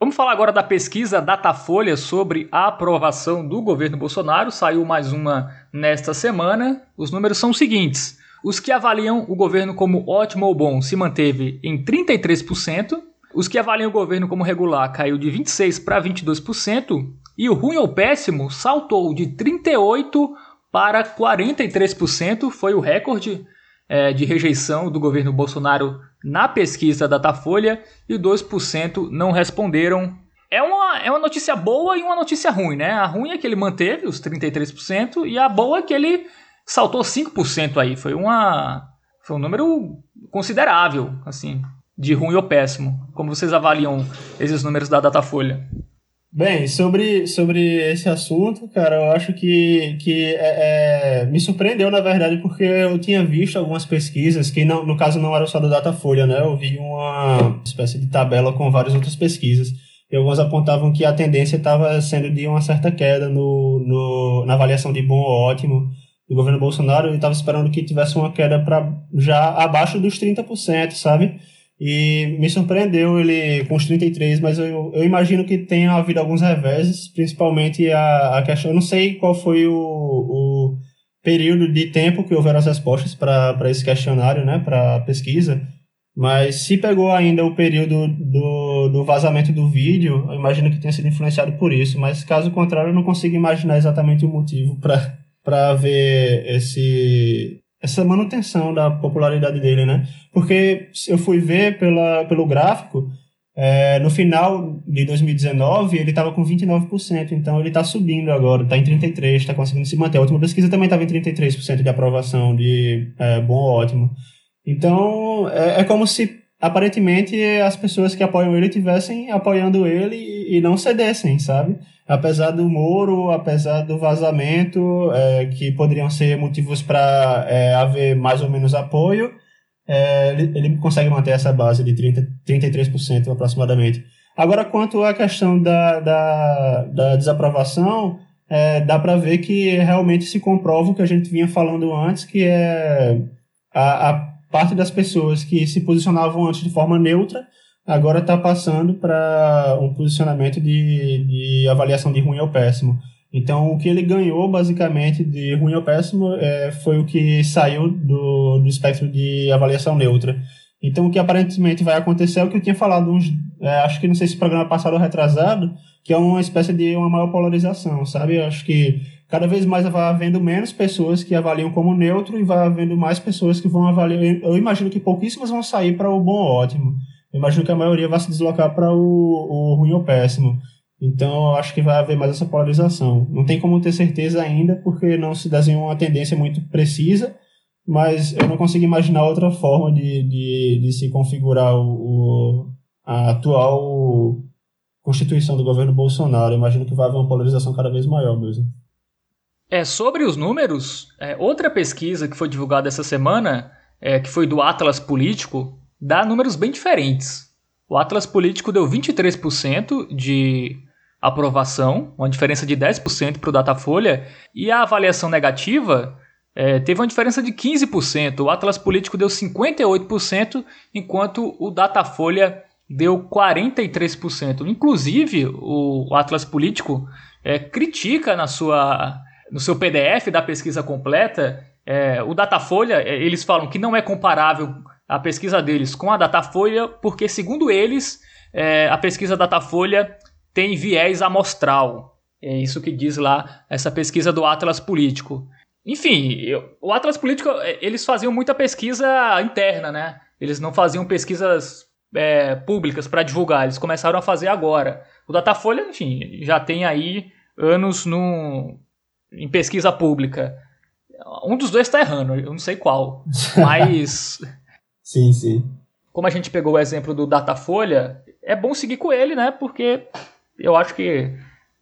Vamos falar agora da pesquisa Datafolha sobre a aprovação do governo Bolsonaro. Saiu mais uma nesta semana. Os números são os seguintes: os que avaliam o governo como ótimo ou bom se manteve em 33%, os que avaliam o governo como regular caiu de 26% para 22%, e o ruim ou péssimo saltou de 38% para 43%, foi o recorde é, de rejeição do governo Bolsonaro na pesquisa Datafolha e 2% não responderam. É uma, é uma notícia boa e uma notícia ruim, né? A ruim é que ele manteve os 33% e a boa é que ele saltou 5% aí. Foi, uma, foi um número considerável, assim, de ruim ou péssimo. Como vocês avaliam esses números da Datafolha? Bem, sobre, sobre esse assunto, cara, eu acho que, que é, é, me surpreendeu, na verdade, porque eu tinha visto algumas pesquisas, que não, no caso não era só do Datafolha, né? Eu vi uma espécie de tabela com várias outras pesquisas. e alguns apontavam que a tendência estava sendo de uma certa queda no, no, na avaliação de bom ou ótimo do governo Bolsonaro. Ele estava esperando que tivesse uma queda para já abaixo dos 30%, sabe? E me surpreendeu ele com os 33, mas eu, eu imagino que tenha havido alguns reveses, principalmente a, a questão. Eu não sei qual foi o, o período de tempo que houveram as respostas para esse questionário, né, para pesquisa, mas se pegou ainda o período do, do vazamento do vídeo, eu imagino que tenha sido influenciado por isso, mas caso contrário, eu não consigo imaginar exatamente o motivo para ver esse, essa manutenção da popularidade dele, né? Porque eu fui ver pela, pelo gráfico, é, no final de 2019 ele estava com 29%, então ele está subindo agora, está em 33%, está conseguindo se manter. A última pesquisa também estava em 33% de aprovação de é, bom ou ótimo. Então, é, é, como se aparentemente as pessoas que apoiam ele tivessem apoiando ele e, não cedessem, sabe? Apesar do Moro, apesar do vazamento, é, que poderiam ser motivos para é, haver mais ou menos apoio, é, ele, ele, consegue manter essa base de 30, 33% aproximadamente. Agora, quanto à questão da, da, da desaprovação, é, dá para ver que realmente se comprova o que a gente vinha falando antes, que é a, a parte das pessoas que se posicionavam antes de forma neutra agora está passando para um posicionamento de, de avaliação de ruim ou péssimo. Então, o que ele ganhou, basicamente, de ruim ou péssimo, é, foi o que saiu do, do espectro de avaliação neutra. Então, o que aparentemente vai acontecer é o que eu tinha falado, uns, é, acho que não sei se programa passado ou retrasado, que é uma espécie de uma maior polarização, sabe? Acho que cada vez mais vai havendo menos pessoas que avaliam como neutro e vai havendo mais pessoas que vão avaliar. Eu imagino que pouquíssimas vão sair para o bom ou ótimo. Eu imagino que a maioria vai se deslocar para o, o ruim ou péssimo. Então, eu acho que vai haver mais essa polarização. Não tem como ter certeza ainda, porque não se desenhou uma tendência muito precisa, mas eu não consigo imaginar outra forma de, de, de se configurar o, o, a atual constituição do governo Bolsonaro. Eu imagino que vai haver uma polarização cada vez maior mesmo. É, sobre os números, é, outra pesquisa que foi divulgada essa semana, é, que foi do Atlas Político, dá números bem diferentes. O Atlas Político deu 23% de aprovação, uma diferença de 10% para o Datafolha, e a avaliação negativa é, teve uma diferença de 15%. O Atlas Político deu 58%, enquanto o Datafolha deu 43%. Inclusive, o Atlas Político é, critica na sua no seu PDF da pesquisa completa, é, o Datafolha, é, eles falam que não é comparável a pesquisa deles com a Datafolha, porque, segundo eles, é, a pesquisa Datafolha tem viés amostral. É isso que diz lá essa pesquisa do Atlas Político. Enfim, eu, o Atlas Político, é, eles faziam muita pesquisa interna, né? Eles não faziam pesquisas é, públicas para divulgar, eles começaram a fazer agora. O Datafolha, enfim, já tem aí anos no, em pesquisa pública. Um dos dois está errando, eu não sei qual. Mas. sim, sim. Como a gente pegou o exemplo do Datafolha, é bom seguir com ele, né? Porque eu acho que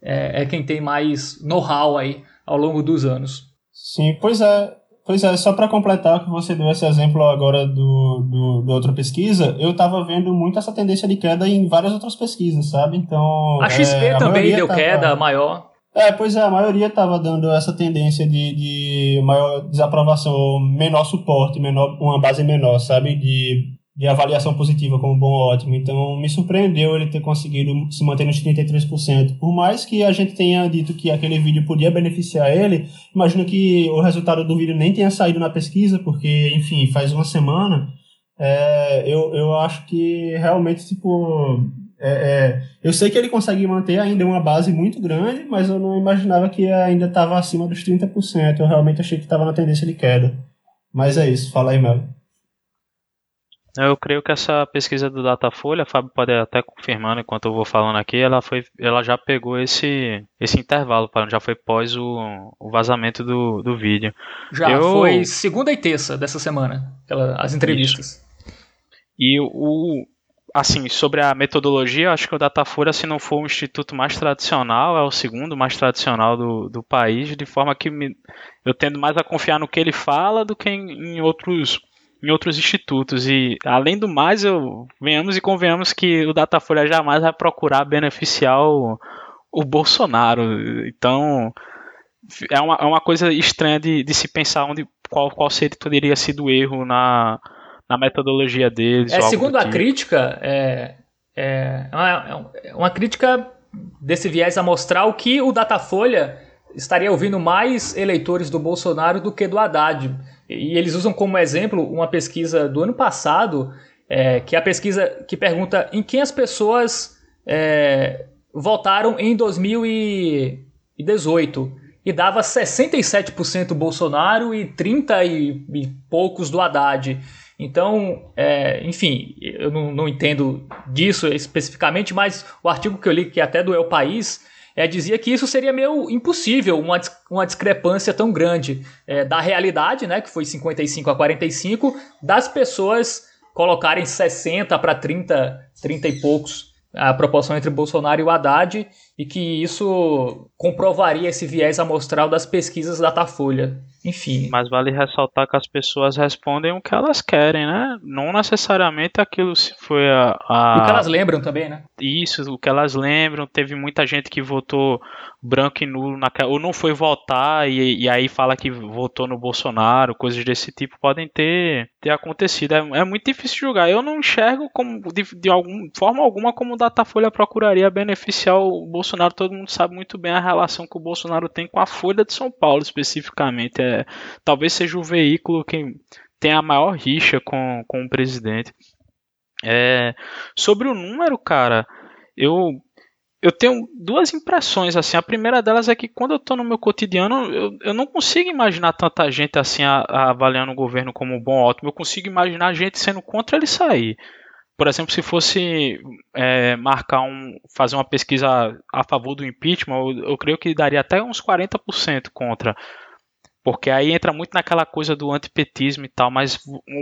é, é quem tem mais know-how aí ao longo dos anos. Sim, pois é. Pois é, só para completar que você deu esse exemplo agora do, do, do outra pesquisa, eu estava vendo muito essa tendência de queda em várias outras pesquisas, sabe? Então. A XP é, também deu tava... queda maior. É, pois é, a maioria estava dando essa tendência de, de maior desaprovação, menor suporte, menor, uma base menor, sabe? De, de avaliação positiva como bom ou ótimo. Então, me surpreendeu ele ter conseguido se manter nos 33%. Por mais que a gente tenha dito que aquele vídeo podia beneficiar ele, imagino que o resultado do vídeo nem tenha saído na pesquisa, porque, enfim, faz uma semana. É, eu, eu acho que realmente, tipo, é, é, eu sei que ele consegue manter ainda uma base muito grande, mas eu não imaginava que ainda estava acima dos 30%. Eu realmente achei que estava na tendência de queda. Mas é isso, fala aí, Melo. Eu creio que essa pesquisa do Datafolha, a Fábio pode até confirmar enquanto eu vou falando aqui, ela, foi, ela já pegou esse, esse intervalo, já foi pós o, o vazamento do, do vídeo. Já, eu... foi segunda e terça dessa semana, as entrevistas. Isso. E o, assim, sobre a metodologia, acho que o Datafolha, se não for o instituto mais tradicional, é o segundo mais tradicional do, do país, de forma que me, eu tendo mais a confiar no que ele fala do que em, em outros em outros institutos. E, além do mais, eu venhamos e convenhamos que o Datafolha jamais vai procurar beneficiar o, o Bolsonaro. Então, é uma, é uma coisa estranha de, de se pensar onde, qual, qual seria, poderia ser o erro na, na metodologia deles. É, segundo a tipo. crítica, é, é, é uma, é uma crítica desse viés a mostrar o que o Datafolha estaria ouvindo mais eleitores do Bolsonaro do que do Haddad. E eles usam como exemplo uma pesquisa do ano passado, é, que é a pesquisa que pergunta em quem as pessoas é, votaram em 2018. E dava 67% Bolsonaro e 30 e, e poucos do Haddad. Então, é, enfim, eu não, não, entendo disso especificamente, mas o artigo que eu li, que é até do El País, é, dizia que isso seria meio impossível, uma, uma discrepância tão grande é, da realidade, né, que foi 55 a 45, das pessoas colocarem 60 para 30, 30 e poucos a proporção entre Bolsonaro e o Haddad, e que isso comprovaria esse viés amostral das pesquisas da Datafolha. Enfim. Mas vale ressaltar que as pessoas respondem o que elas querem, né? Não necessariamente aquilo se foi a, a... O que elas lembram também, né? Isso, o que elas lembram. Teve muita gente que votou branco e nulo naquela, ou não foi votar e, e aí fala que votou no Bolsonaro, coisas desse tipo podem ter, ter acontecido. É, é muito difícil julgar. Eu não enxergo como de, de algum, forma alguma como o Datafolha procuraria beneficiar o Bolsonaro. Todo mundo sabe muito bem a relação que o Bolsonaro tem com a Folha de São Paulo, especificamente. É, talvez seja o veículo que tem a maior rixa com, com o presidente. É, sobre o número, cara, eu eu tenho duas impressões assim. A primeira delas é que quando eu estou no meu cotidiano, eu, eu não consigo imaginar tanta gente assim a, a avaliando o governo como bom ou ótimo. Eu consigo imaginar gente sendo contra ele sair. Por exemplo, se fosse é, marcar um, fazer uma pesquisa a favor do impeachment, eu, eu creio que daria até uns 40% contra. Porque aí entra muito naquela coisa do antipetismo e tal, mas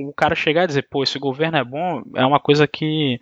o cara chegar e dizer, pô, esse governo é bom, é uma coisa que,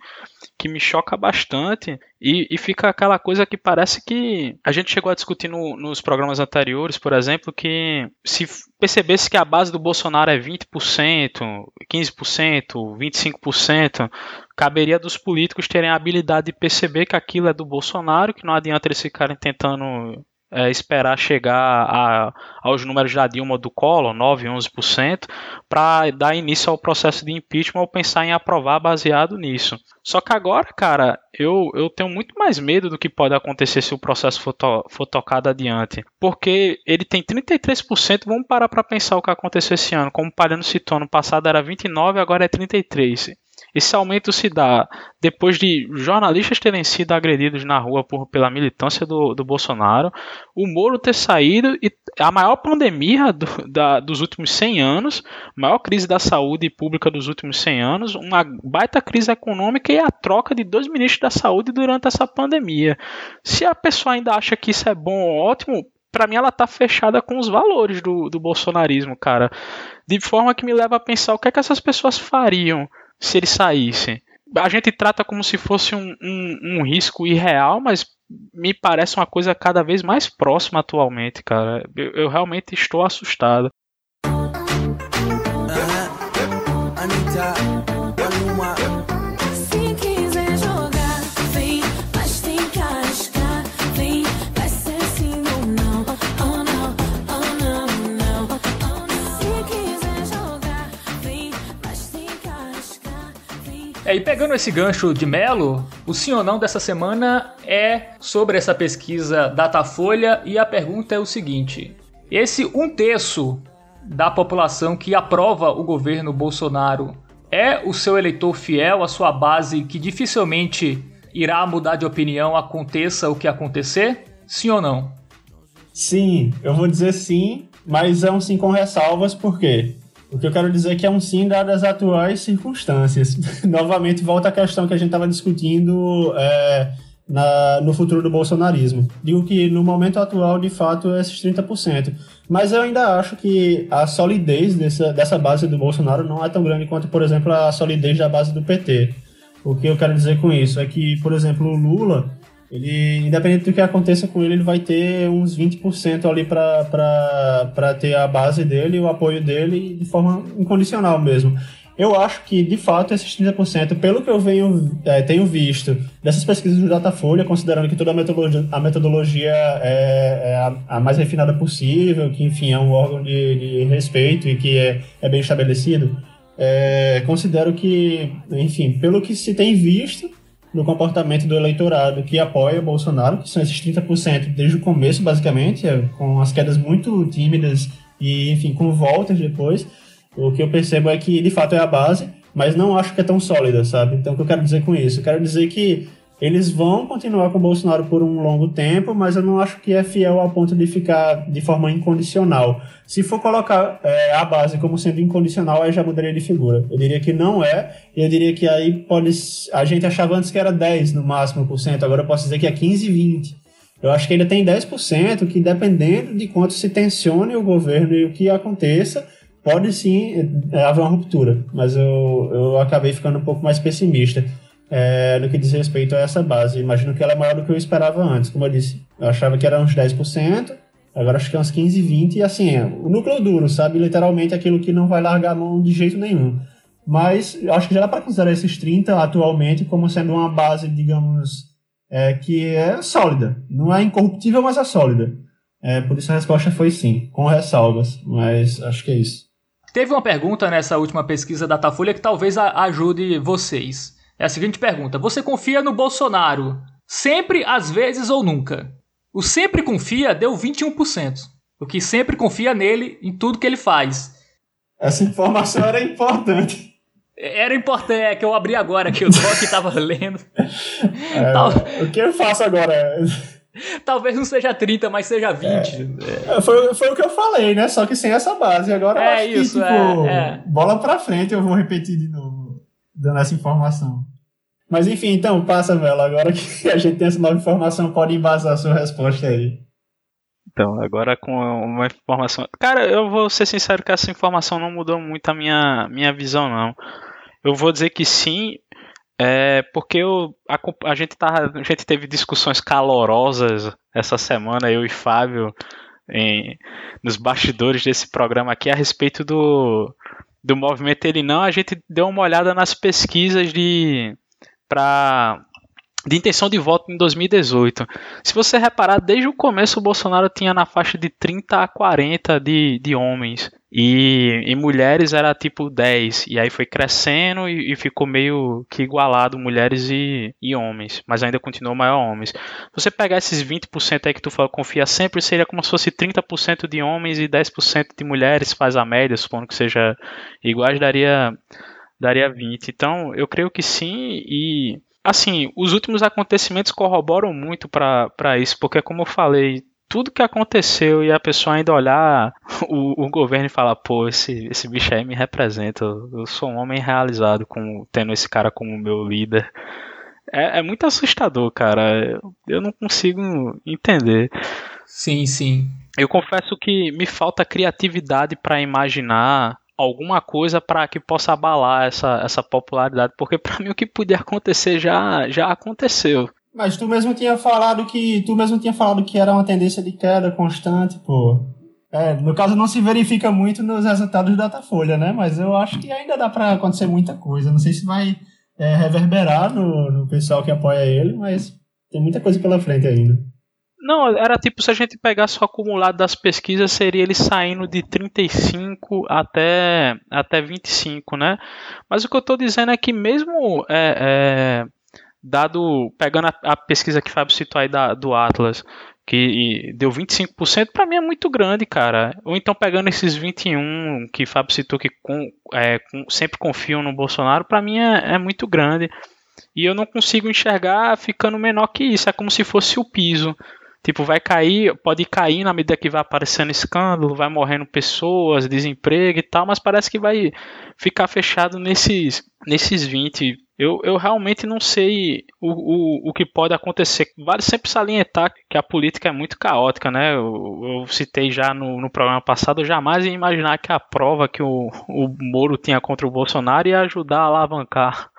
que me choca bastante e, e fica aquela coisa que parece que a gente chegou a discutir no, nos programas anteriores, por exemplo, que se percebesse que a base do Bolsonaro é 20%, 15%, 25%, caberia dos políticos terem a habilidade de perceber que aquilo é do Bolsonaro, que não adianta eles ficarem tentando é, esperar chegar a, aos números da Dilma do Collor, 9, 11%, para dar início ao processo de impeachment ou pensar em aprovar baseado nisso. Só que agora, cara, eu, eu tenho muito mais medo do que pode acontecer se o processo for, to, for tocado adiante. Porque ele tem 33%, vamos parar para pensar o que aconteceu esse ano. Como o Palhano citou, ano passado era 29%, agora é 33%. Esse aumento se dá depois de jornalistas terem sido agredidos na rua por, pela militância do, do Bolsonaro, o Moro ter saído e a maior pandemia do, da, dos últimos 100 anos, maior crise da saúde pública dos últimos 100 anos, uma baita crise econômica e a troca de dois ministros da saúde durante essa pandemia. Se a pessoa ainda acha que isso é bom ou ótimo, para mim ela tá fechada com os valores do, do bolsonarismo, cara. De forma que me leva a pensar o que é que essas pessoas fariam se ele saísse. A gente trata como se fosse um, um, um risco irreal, mas me parece uma coisa cada vez mais próxima atualmente, cara. Eu, eu realmente estou assustado. É, e pegando esse gancho de Melo, o sim ou não dessa semana é sobre essa pesquisa Datafolha e a pergunta é o seguinte: esse um terço da população que aprova o governo Bolsonaro é o seu eleitor fiel, a sua base que dificilmente irá mudar de opinião, aconteça o que acontecer? Sim ou não? Sim, eu vou dizer sim, mas é um sim com ressalvas, por quê? O que eu quero dizer é que é um sim dadas as atuais circunstâncias. Novamente, volta à questão que a gente estava discutindo é, na, no futuro do bolsonarismo. Digo que no momento atual, de fato, é esses 30%. Mas eu ainda acho que a solidez dessa, dessa base do Bolsonaro não é tão grande quanto, por exemplo, a solidez da base do PT. O que eu quero dizer com isso é que, por exemplo, o Lula ele, independente do que aconteça com ele, ele vai ter uns 20% ali para ter a base dele, o apoio dele de forma incondicional mesmo. Eu acho que, de fato, esses 30%, pelo que eu venho, é, tenho visto dessas pesquisas do Datafolha, considerando que toda a metodologia, a metodologia é, é a, a, mais refinada possível, que, enfim, é um órgão de, de respeito e que é, é bem estabelecido, é, considero que, enfim, pelo que se tem visto no comportamento do eleitorado que apoia o Bolsonaro, que são esses 30% desde o começo, basicamente, é, com as quedas muito tímidas e, enfim, com voltas depois, o que eu percebo é que, de fato, é a base, mas não acho que é tão sólida, sabe? Então, o que eu quero dizer com isso? Eu quero dizer que eles vão continuar com o Bolsonaro por um longo tempo, mas eu não acho que é fiel ao ponto de ficar de forma incondicional. Se for colocar é, a base como sendo incondicional, aí já mudaria de figura. Eu diria que não é, e eu diria que aí pode. A gente achava antes que era 10 no máximo por cento, agora eu posso dizer que é 15, 20. Eu acho que ainda tem 10% que, dependendo de quanto se tensione o governo e o que aconteça, pode sim é, haver uma ruptura, mas eu, eu acabei ficando um pouco mais pessimista é, no que diz respeito a essa base. Imagino que ela é maior do que eu esperava antes, como eu disse. Eu achava que era uns 10%, agora acho que é uns 15, 20%, e assim, é, o núcleo duro, sabe? Literalmente aquilo que não vai largar a mão de jeito nenhum. Mas acho que já dá para considerar esses 30 atualmente como sendo uma base, digamos, é, que é sólida. Não é incorruptível, mas é sólida. É, por isso a resposta foi sim, com ressalvas, mas acho que é isso. Teve uma pergunta nessa última pesquisa da Datafolha que talvez ajude vocês. É a seguinte pergunta: Você confia no Bolsonaro sempre, às vezes ou nunca? O sempre confia deu 21%. O que sempre confia nele em tudo que ele faz. Essa informação era importante. Era importante, é que eu abri agora, que eu que estava lendo. É, Tal... O que eu faço agora? Talvez não seja 30, mas seja 20. É. É. Foi, foi o que eu falei, né? Só que sem essa base. Agora é eu acho isso, que, tipo, é, é. bola pra frente eu vou repetir de novo, dando essa informação. Mas enfim, então, passa, Vela. Agora que a gente tem essa nova informação, pode embasar a sua resposta aí. Então, agora com uma informação. Cara, eu vou ser sincero que essa informação não mudou muito a minha, minha visão, não. Eu vou dizer que sim, é, porque eu, a, a, gente tá, a gente teve discussões calorosas essa semana, eu e Fábio, em, nos bastidores desse programa aqui, a respeito do, do movimento Ele Não. A gente deu uma olhada nas pesquisas de para de intenção de voto em 2018. Se você reparar, desde o começo o Bolsonaro tinha na faixa de 30 a 40 de, de homens. E em mulheres era tipo 10. E aí foi crescendo e, e ficou meio que igualado mulheres e, e, homens. Mas ainda continuou maior homens. Se você pegar esses 20% aí que tu fala, confia sempre, seria como se fosse 30% de homens e 10% de mulheres, faz a média, supondo que seja iguais, daria, daria 20. Então eu creio que sim. E assim, os últimos acontecimentos corroboram muito para isso, porque como eu falei, tudo que aconteceu e a pessoa ainda olhar o, o governo e falar, pô, esse, esse bicho aí me representa, eu sou um homem realizado com tendo esse cara como meu líder. É, é muito assustador, cara. Eu não consigo entender. Sim, sim. Eu confesso que me falta criatividade para imaginar alguma coisa para que possa abalar essa, essa popularidade, porque para mim o que podia acontecer já, já aconteceu. Mas tu mesmo tinha falado que tu mesmo tinha falado que era uma tendência de queda constante, pô. É, no caso não se verifica muito nos resultados do Datafolha, né? Mas eu acho que ainda dá para acontecer muita coisa. Não sei se vai é, reverberar no, no pessoal que apoia ele, mas tem muita coisa pela frente ainda. Não, era tipo se a gente pegasse o acumulado das pesquisas, seria ele saindo de 35 até, até 25, né? Mas o que eu estou dizendo é que mesmo é, é, dado, pegando a, a, pesquisa que Fábio citou aí da, do Atlas, que deu 25%, para mim é muito grande, cara. Ou então pegando esses 21 que Fábio citou que com, é, com, sempre confiam no Bolsonaro, para mim é, é muito grande. E eu não consigo enxergar ficando menor que isso. É como se fosse o piso. Tipo, vai cair, pode cair na medida que vai aparecendo escândalo, vai morrendo pessoas, desemprego e tal, mas parece que vai ficar fechado nesses, nesses 20. Eu, eu realmente não sei o, o, o que pode acontecer. Vale sempre salientar que a política é muito caótica, né? Eu, eu citei já no, no programa passado, eu jamais ia imaginar que a prova que o, o Moro tinha contra o Bolsonaro ia ajudar a alavancar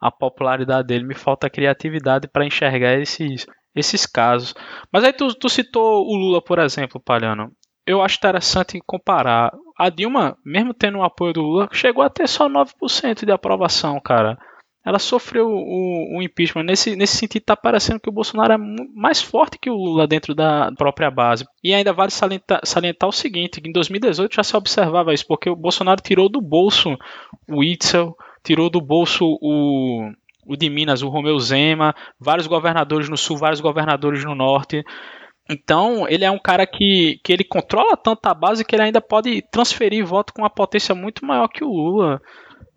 a popularidade dele. Me falta criatividade para enxergar esses, esses casos. Mas aí tu, tu citou o Lula, por exemplo, Palhano. eu acho interessante comparar. A Dilma, mesmo tendo o apoio do Lula, chegou a ter só 9% de aprovação, cara. Ela sofreu o, o, impeachment. Nesse, nesse sentido, está parecendo que o Bolsonaro é mais forte que o Lula dentro da própria base. E ainda vale salientar, salientar o seguinte: que em 2018 já se observava isso, porque o Bolsonaro tirou do bolso o Itzel, tirou do bolso o, o de Minas, o Romeu Zema, vários governadores no sul, vários governadores no norte. Então, ele é um cara que, que ele controla tanto a base que ele ainda pode transferir voto com uma potência muito maior que o Lula.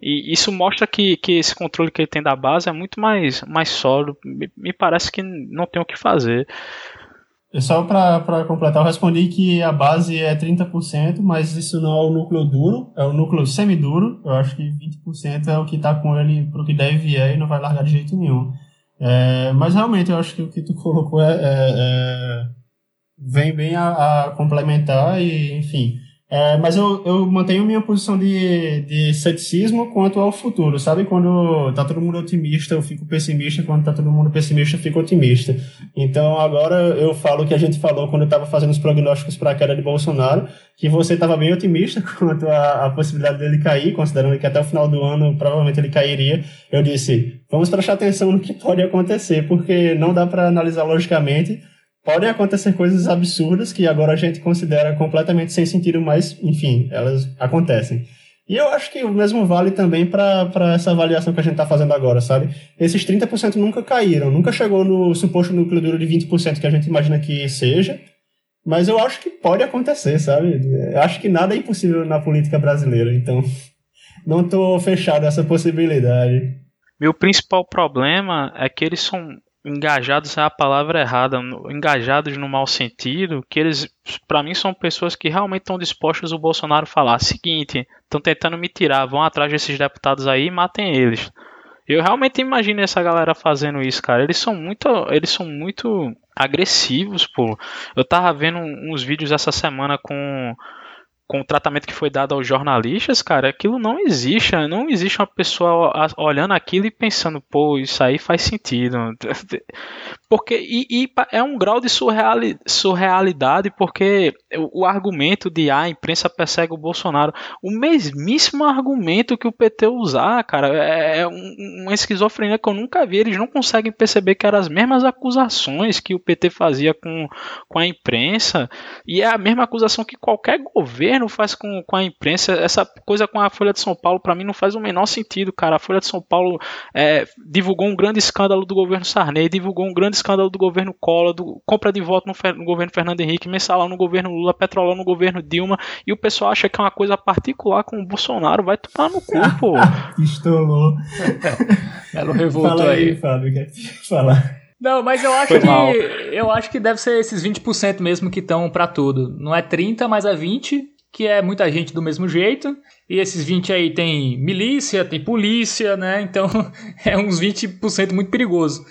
E isso mostra que, que esse controle que ele tem da base é muito mais, mais sólido. Me, me parece que não tem o que fazer. E só para completar, eu respondi que a base é 30%, mas isso não é o núcleo duro, é o núcleo semiduro. Eu acho que 20% é o que está com ele para o que deve é e não vai largar de jeito nenhum. É, mas realmente eu acho que o que tu colocou é, é, é vem bem a, a, complementar e, enfim. É, mas eu, eu mantenho minha posição de, de ceticismo quanto ao futuro, sabe? Quando tá todo mundo otimista, eu fico pessimista, quando tá todo mundo pessimista, eu fico otimista. Então agora eu falo o que a gente falou quando eu estava fazendo os prognósticos para a queda de Bolsonaro, que você estava bem otimista quanto à, à possibilidade dele cair, considerando que até o final do ano provavelmente ele cairia. Eu disse, vamos prestar atenção no que pode acontecer, porque não dá para analisar logicamente podem acontecer coisas absurdas que agora a gente considera completamente sem sentido, mas, enfim, elas acontecem. E eu acho que o mesmo vale também para essa avaliação que a gente está fazendo agora, sabe? Esses 30% nunca caíram, nunca chegou no suposto núcleo duro de 20% que a gente imagina que seja, mas eu acho que pode acontecer, sabe? Eu acho que nada é impossível na política brasileira, então não estou fechado essa possibilidade. Meu principal problema é que eles são engajados é a palavra errada, engajados no mau sentido, que eles, para mim, são pessoas que realmente estão dispostas o Bolsonaro falar: seguinte, estão tentando me tirar, vão atrás desses deputados aí e matem eles. Eu realmente imagino essa galera fazendo isso, cara. Eles são muito, eles são muito agressivos, pô. Eu tava vendo uns vídeos essa semana com com o tratamento que foi dado aos jornalistas, cara, aquilo não existe. Não existe uma pessoa olhando aquilo e pensando, pô, isso aí faz sentido. Porque, e, e é um grau de surreali, surrealidade, porque o, o, argumento de ah, a imprensa persegue o Bolsonaro, o mesmíssimo argumento que o PT usar, cara, é, é um, uma esquizofrenia que eu nunca vi. Eles não conseguem perceber que eram as mesmas acusações que o PT fazia com, com a imprensa, e é a mesma acusação que qualquer governo governo faz com, com a imprensa, essa coisa com a Folha de São Paulo, para mim não faz o menor sentido, cara. A Folha de São Paulo é, divulgou um grande escândalo do governo Sarney, divulgou um grande escândalo do governo Collor, do, compra de voto no, no governo Fernando Henrique, mensalão no governo Lula, petrolão no governo Dilma, e o pessoal acha que é uma coisa particular com o Bolsonaro, vai tomar no cu, pô. Estourou. Ela revoltou Fala aí, aí. Fábio, quer falar? Não, mas eu acho Foi que mal. eu acho que deve ser esses 20% mesmo que estão para tudo. Não é 30, mas é 20 que é muita gente do mesmo jeito. E esses 20 aí tem milícia, tem polícia, né? Então é uns 20% muito perigoso.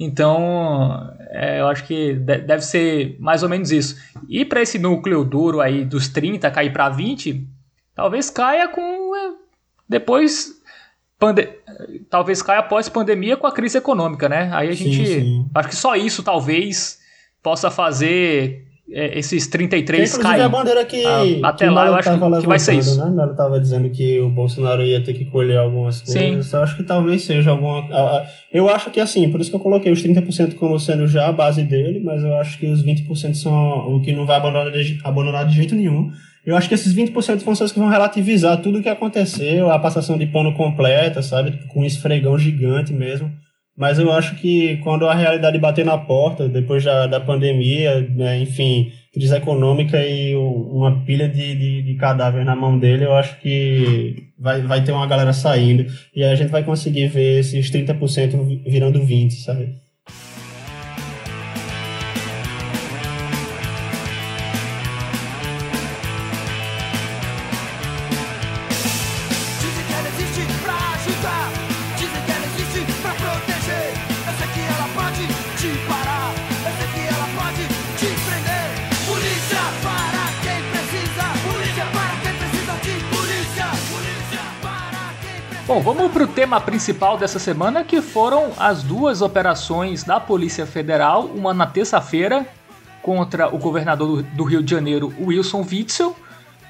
Então, é, eu acho que deve ser mais ou menos isso. E para esse núcleo duro aí dos 30 cair para 20, talvez caia com é, depois pande talvez caia após pandemia com a crise econômica, né? Aí a gente sim, sim. acho que só isso talvez possa fazer esses 33 Tem, caem. a bandeira que, ah, até que lá eu acho que, que vai ser isso. Né? Melo estava dizendo que o Bolsonaro ia ter que colher algumas coisas. Sim. Eu acho que talvez seja alguma. Eu acho que assim, por isso que eu coloquei os 30% como sendo já a base dele, mas eu acho que os 20% são o que não vai abandonar de, abandonar de jeito nenhum. Eu acho que esses 20% vão ser os que vão relativizar tudo o que aconteceu, a passação de pano completa, sabe? Com um esfregão gigante mesmo. Mas eu acho que quando a realidade bater na porta, depois da, da pandemia, né, enfim, crise econômica e o, uma pilha de, de, de cadáver na mão dele, eu acho que vai, vai ter uma galera saindo. E aí a gente vai conseguir ver esses 30% virando 20%, sabe? Bom, vamos para o tema principal dessa semana, que foram as duas operações da Polícia Federal, uma na terça-feira, contra o governador do Rio de Janeiro, Wilson Witzel.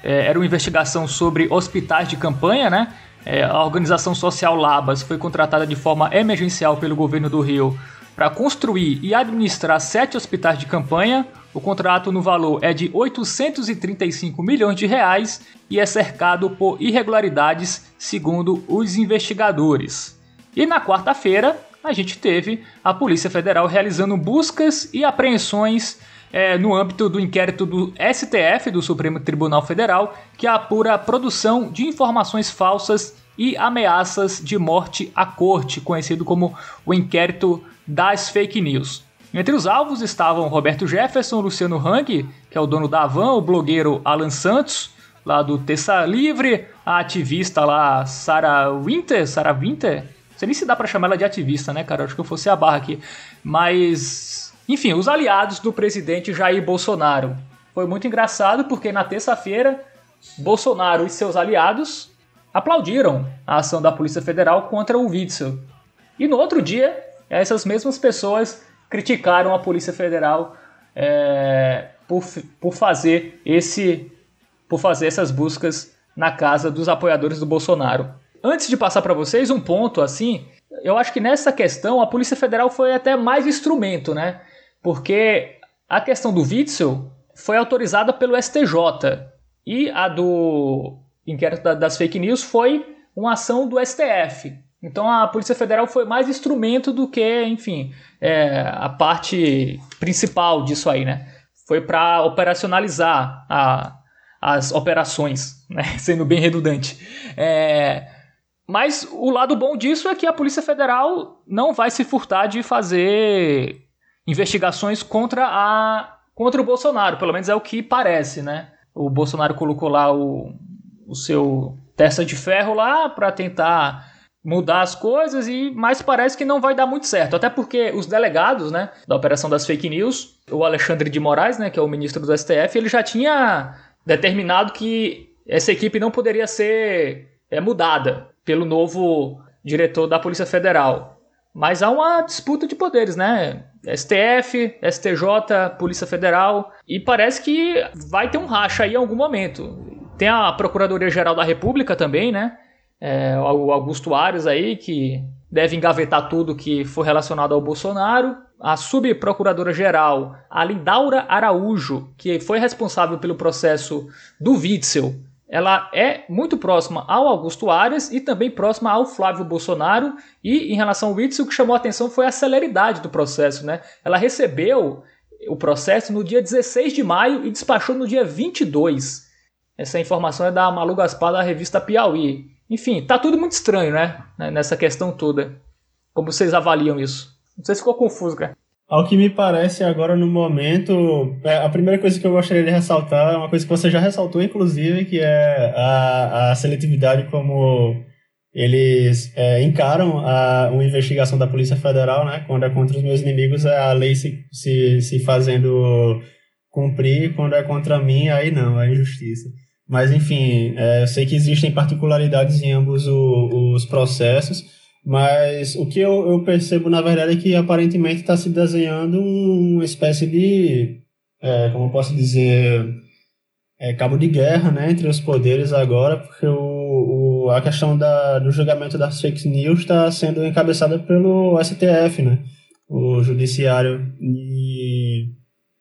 É, era uma investigação sobre hospitais de campanha, né? É, a organização social Labas foi contratada de forma emergencial pelo governo do Rio para construir e administrar sete hospitais de campanha. O contrato no valor é de 835 milhões de reais e é cercado por irregularidades, segundo os investigadores. E na quarta-feira, a gente teve a Polícia Federal realizando buscas e apreensões é, no âmbito do inquérito do STF, do Supremo Tribunal Federal, que apura a produção de informações falsas e ameaças de morte à corte, conhecido como o inquérito das fake news. Entre os alvos estavam Roberto Jefferson, Luciano Hang, que é o dono da Van, o blogueiro Alan Santos, lá do Terça Livre, a ativista lá Sarah Winter, Sarah Winter, não sei nem se dá para chamar ela de ativista, né, cara? Acho que eu fosse a barra aqui. Mas, enfim, os aliados do presidente Jair Bolsonaro. Foi muito engraçado porque na terça-feira, Bolsonaro e seus aliados aplaudiram a ação da Polícia Federal contra o Witzel. E no outro dia, essas mesmas pessoas criticaram a Polícia Federal é, por, por fazer esse por fazer essas buscas na casa dos apoiadores do Bolsonaro. Antes de passar para vocês um ponto assim, eu acho que nessa questão a Polícia Federal foi até mais instrumento, né? Porque a questão do Witzel foi autorizada pelo STJ e a do inquérito das fake news foi uma ação do STF. Então a Polícia Federal foi mais instrumento do que, enfim, é, a parte principal disso aí, né? Foi para operacionalizar a, as operações, né? sendo bem redundante. É, mas o lado bom disso é que a Polícia Federal não vai se furtar de fazer investigações contra, a, contra o Bolsonaro, pelo menos é o que parece, né? O Bolsonaro colocou lá o, o seu testa de ferro lá para tentar mudar as coisas e mas parece que não vai dar muito certo, até porque os delegados, né, da operação das fake news, o Alexandre de Moraes, né, que é o ministro do STF, ele já tinha determinado que essa equipe não poderia ser é, mudada pelo novo diretor da Polícia Federal. Mas há uma disputa de poderes, né? STF, STJ, Polícia Federal, e parece que vai ter um racha aí em algum momento. Tem a Procuradoria-Geral da República também, né? É, o Augusto Ares aí, que deve engavetar tudo que for relacionado ao Bolsonaro. A subprocuradora-geral, a Lindaura Araújo, que foi responsável pelo processo do Witzel, ela é muito próxima ao Augusto Ares e também próxima ao Flávio Bolsonaro. E em relação ao Witzel, o que chamou a atenção foi a celeridade do processo. Né? Ela recebeu o processo no dia 16 de maio e despachou no dia 22. Essa informação é da Malu Gaspar da revista Piauí. Enfim, tá tudo muito estranho, né? Nessa questão toda. Como vocês avaliam isso? Não sei se ficou confuso, cara. Ao que me parece agora no momento, é, a primeira coisa que eu gostaria de ressaltar é uma coisa que você já ressaltou, inclusive, que é a, a seletividade como eles é, encaram a, uma investigação da Polícia Federal, né? Quando é contra os meus inimigos, é a lei se, se, se fazendo cumprir, quando é contra mim, aí não, é injustiça. Mas, enfim, é, eu sei que existem particularidades em ambos o, os processos, mas o que eu, eu, percebo, na verdade, é que aparentemente está se desenhando uma espécie de, é, como eu posso dizer, é, cabo de guerra né, entre os poderes agora, porque o, o, a questão da, do julgamento das fake news está sendo encabeçada pelo STF, né, o judiciário, e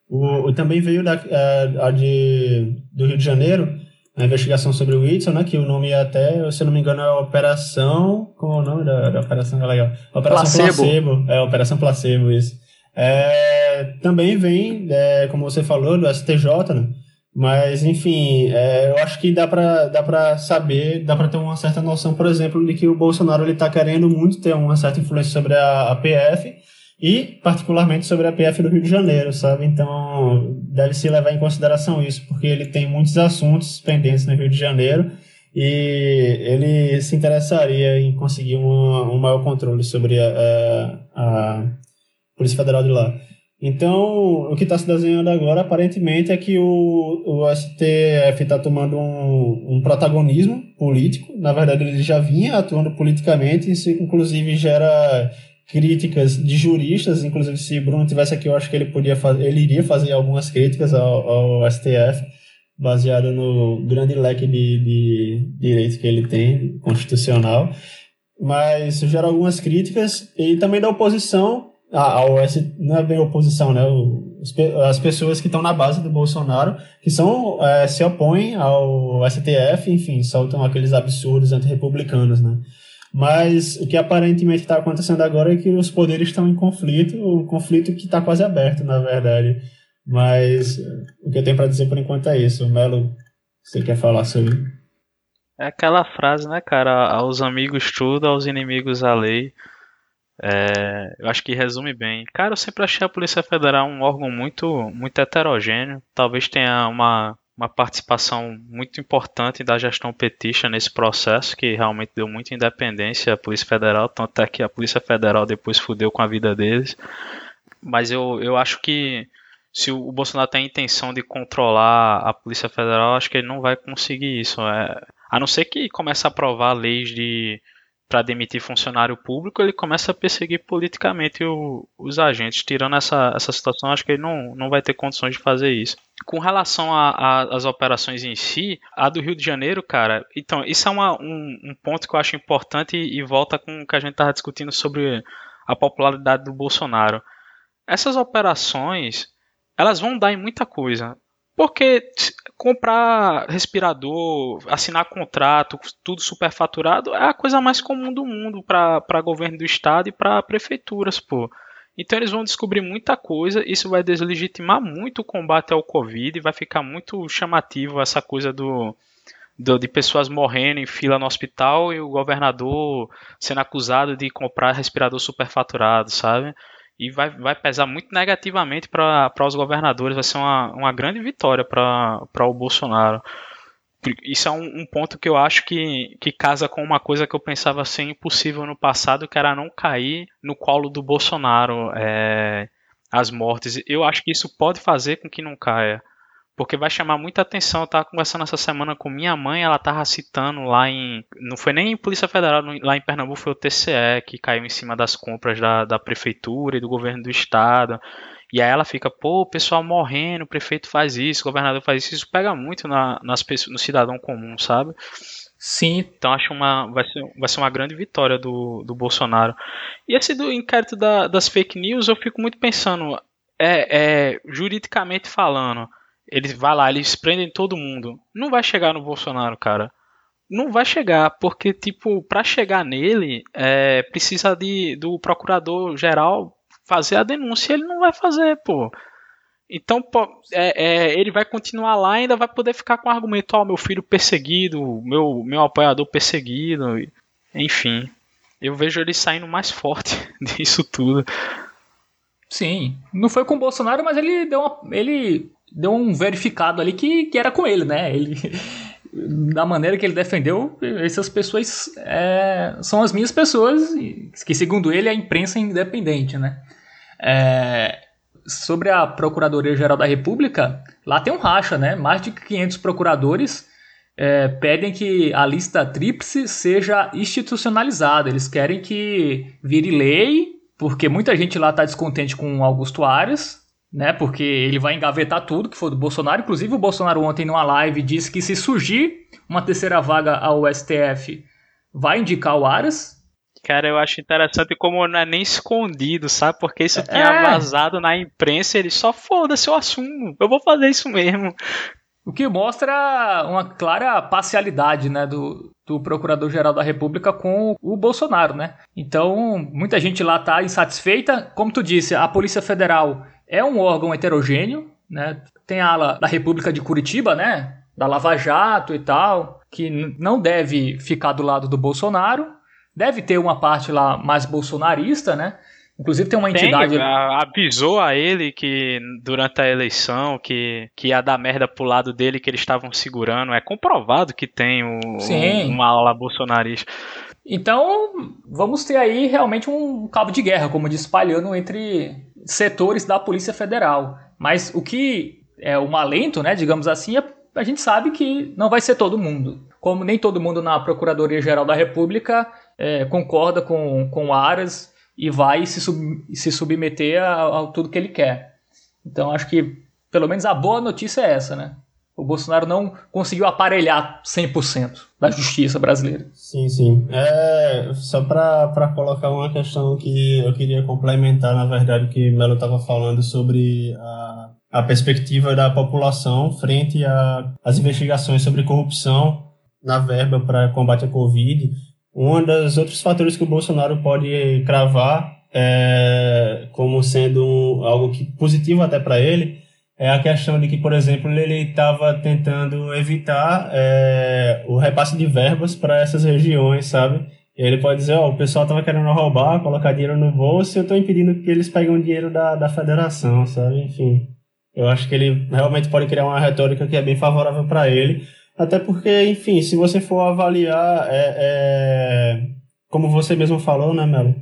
o, também veio da, a, a de, do Rio de Janeiro, a investigação sobre o Whitson, né? Que o nome é até, se eu não me engano, é Operação. Como é o nome da, da operação? É legal. Operação Placebo. Placebo. É, Operação Placebo, isso. É, também vem, é, como você falou, do STJ, né? Mas, enfim, é, eu acho que dá para dá pra saber, dá para ter uma certa noção, por exemplo, de que o Bolsonaro ele está querendo muito ter uma certa influência sobre a, a PF e particularmente sobre a PF do Rio de Janeiro, sabe? Então deve se levar em consideração isso, porque ele tem muitos assuntos pendentes no Rio de Janeiro e ele se interessaria em conseguir uma, um maior controle sobre a, a, a Polícia Federal de lá. Então, o que está se desenhando agora, aparentemente, é que o, o STF está tomando um, um, protagonismo político. Na verdade, ele já vinha atuando politicamente, isso inclusive gera críticas de juristas, inclusive se Bruno tivesse aqui, eu acho que ele podia fazer, ele iria fazer algumas críticas ao, ao STF, baseado no grande leque de, de direitos que ele tem, constitucional, mas gera algumas críticas e também da oposição ao não é bem oposição, né? As pessoas que estão na base do Bolsonaro, que são é, se opõem ao STF, enfim, soltam aqueles absurdos antirrepublicanos, né? Mas o que aparentemente está acontecendo agora é que os poderes estão em conflito, um conflito que está quase aberto, na verdade. Mas o que eu tenho para dizer por enquanto é isso. Melo, você quer falar sobre? É aquela frase, né, cara? Aos amigos tudo, aos inimigos a lei. É, eu acho que resume bem. Cara, eu sempre achei a Polícia Federal um órgão muito, muito heterogêneo. Talvez tenha uma, uma participação muito importante da gestão petista nesse processo, que realmente deu muita independência à Polícia Federal, tanto é que a Polícia Federal depois fudeu com a vida deles. Mas eu, eu acho que se o Bolsonaro tem a intenção de controlar a Polícia Federal, acho que ele não vai conseguir isso. É, a não ser que comece a aprovar leis de para demitir funcionário público, ele começa a perseguir politicamente o, os agentes. Tirando essa, essa situação, acho que ele não, não vai ter condições de fazer isso. Com relação às operações em si, a do Rio de Janeiro, cara, então, isso é uma, um, um ponto que eu acho importante e, e volta com o que a gente estava discutindo sobre a popularidade do Bolsonaro. Essas operações, elas vão dar em muita coisa. Porque comprar respirador, assinar contrato, tudo superfaturado, é a coisa mais comum do mundo para governo do estado e para prefeituras, pô. Então eles vão descobrir muita coisa, isso vai deslegitimar muito o combate ao Covid, vai ficar muito chamativo essa coisa do, do, de pessoas morrendo em fila no hospital e o governador sendo acusado de comprar respirador superfaturado, sabe? E vai, vai pesar muito negativamente para os governadores. Vai ser uma, uma grande vitória para o Bolsonaro. Isso é um, um, ponto que eu acho que, que casa com uma coisa que eu pensava ser impossível no passado, que era não cair no colo do Bolsonaro é, as mortes. Eu acho que isso pode fazer com que não caia porque vai chamar muita atenção. Eu tava conversando essa semana com minha mãe, ela tava citando lá em. Não foi nem em Polícia Federal, lá em Pernambuco foi o TCE que caiu em cima das compras da, da prefeitura e do governo do estado. E aí ela fica, pô, o pessoal morrendo, o prefeito faz isso, o governador faz isso. Isso pega muito na, nas pessoas, no cidadão comum, sabe? Sim. Então acho uma vai ser, vai ser uma grande vitória do, do Bolsonaro. E esse do inquérito da, das fake news, eu fico muito pensando, é, é juridicamente falando, eles vai lá, eles prendem todo mundo. Não vai chegar no Bolsonaro, cara. Não vai chegar, porque, tipo, para chegar nele, é, precisa de, do procurador geral fazer a denúncia. Ele não vai fazer, pô. Então, pô, é, é, ele vai continuar lá e ainda vai poder ficar com o argumento: Ó, oh, meu filho perseguido, meu, meu apoiador perseguido. Enfim, eu vejo ele saindo mais forte disso tudo. Sim, não foi com o Bolsonaro, mas ele deu uma, ele deu um verificado ali que, que era com ele, né? Ele, da maneira que ele defendeu, essas pessoas é, são as minhas pessoas, que segundo ele é a imprensa independente, né? É, sobre a Procuradoria-Geral da República, lá tem um racha, né? Mais de 500 procuradores é, pedem que a lista tríplice seja institucionalizada. Eles querem que vire lei, porque muita gente lá está descontente com Augusto Aras, né? Porque ele vai engavetar tudo que for do Bolsonaro. Inclusive, o Bolsonaro ontem numa live disse que se surgir uma terceira vaga ao STF, vai indicar o Aras. Cara, eu acho interessante como não é nem escondido, sabe? Porque isso tinha é. vazado na imprensa, ele só foda-se, eu assumo, eu vou fazer isso mesmo. O que mostra uma clara parcialidade né, do, do Procurador-Geral da República com o Bolsonaro, né? Então, muita gente lá está insatisfeita. Como tu disse, a Polícia Federal é um órgão heterogêneo, né? Tem a ala da República de Curitiba, né? Da Lava Jato e tal, que não deve ficar do lado do Bolsonaro. Deve ter uma parte lá mais bolsonarista, né? Inclusive tem uma entidade. Tem, avisou a ele que durante a eleição que, que ia dar merda pro lado dele que eles estavam segurando. É comprovado que tem o, um, uma ala bolsonarista. Então, vamos ter aí realmente um cabo de guerra, como disse Palhano, entre setores da Polícia Federal. Mas o que é um alento, né, digamos assim, é, a gente sabe que não vai ser todo mundo. Como nem todo mundo na Procuradoria-Geral da República é, concorda com, com Aras, e vai se, sub, se submeter a, a tudo que ele quer. Então acho que pelo menos a boa notícia é essa, né? O Bolsonaro não conseguiu aparelhar 100% da justiça brasileira. Sim, sim. É, só para colocar uma questão que eu queria complementar, na verdade, que Melo estava falando sobre a, a perspectiva da população frente às investigações sobre corrupção na verba para combate à Covid. Um dos outros fatores que o Bolsonaro pode cravar é, como sendo algo que, positivo até para ele é a questão de que, por exemplo, ele estava tentando evitar é, o repasse de verbas para essas regiões, sabe? Ele pode dizer, ó, oh, o pessoal estava querendo roubar, colocar dinheiro no bolso e eu estou impedindo que eles peguem o dinheiro da, da federação, sabe? Enfim, eu acho que ele realmente pode criar uma retórica que é bem favorável para ele, até porque, enfim, se você for avaliar, é, é, como você mesmo falou, né, Melo?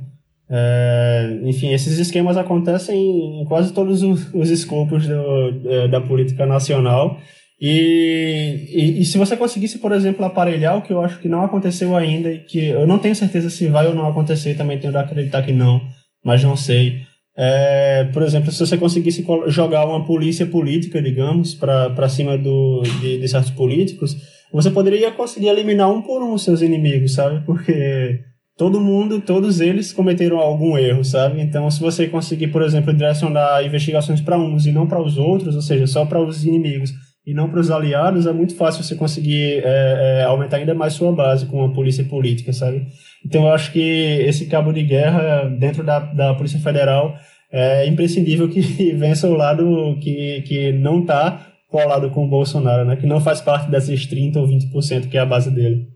É, enfim, esses esquemas acontecem em quase todos os, os escopos do, é, da política nacional. E, e, e, se você conseguisse, por exemplo, aparelhar o que eu acho que não aconteceu ainda, e que eu não tenho certeza se vai ou não acontecer, também tenho de acreditar que não, mas não sei. É, por exemplo, se você conseguisse jogar uma polícia política, digamos, para cima do, de, de certos políticos, você poderia conseguir eliminar um por um seus inimigos, sabe? Porque todo mundo, todos eles cometeram algum erro, sabe? Então, se você conseguir, por exemplo, direcionar investigações para uns e não para os outros, ou seja, só para os inimigos e não para os aliados, é muito fácil você conseguir é, é, aumentar ainda mais sua base com a polícia política, sabe? Então, eu acho que esse cabo de guerra dentro da, da Polícia Federal é imprescindível que vença o lado que, que não está colado com o Bolsonaro, né? Que não faz parte desses 30 ou 20% que é a base dele.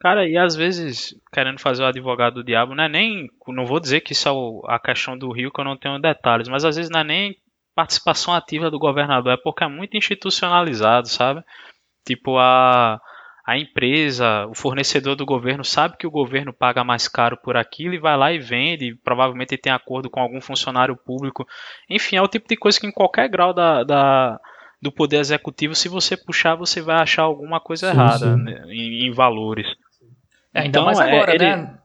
Cara, e às vezes, querendo fazer o advogado do diabo, não é nem. Não vou dizer que isso é a questão do Rio, que eu não tenho detalhes, mas às vezes não é nem participação ativa do governador, é porque é muito institucionalizado, sabe? Tipo, a, a empresa, o fornecedor do governo sabe que o governo paga mais caro por aquilo e vai lá e vende, provavelmente tem acordo com algum funcionário público. Enfim, é o tipo de coisa que em qualquer grau da, da do poder executivo, se você puxar, você vai achar alguma coisa sim, errada sim. Né, em, em valores. É, ainda então, mais agora, é, ele, né?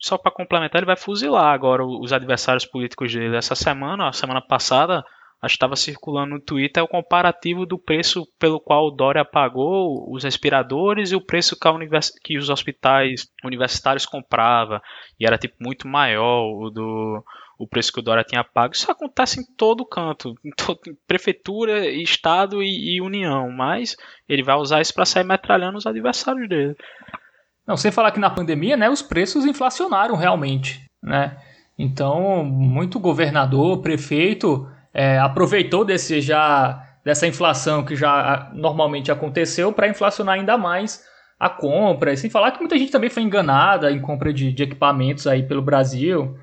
Só para complementar, ele vai fuzilar agora os adversários políticos dele. Essa semana, a semana passada, estava circulando no Twitter o comparativo do preço pelo qual o Dória pagou os respiradores e o preço que, univers... que os hospitais universitários comprava e era tipo muito maior o do o preço que o Dória tinha pago. Isso acontece em todo canto, em, todo, prefeitura, estado e, e, união, mas ele vai usar isso para sair metralhando os adversários dele. Não, sem falar que na pandemia, né, os preços inflacionaram realmente, né? Então, muito governador, prefeito é, aproveitou desse já dessa inflação que já normalmente aconteceu para inflacionar ainda mais a compra. Sem falar que muita gente também foi enganada em compra de, de equipamentos aí pelo Brasil.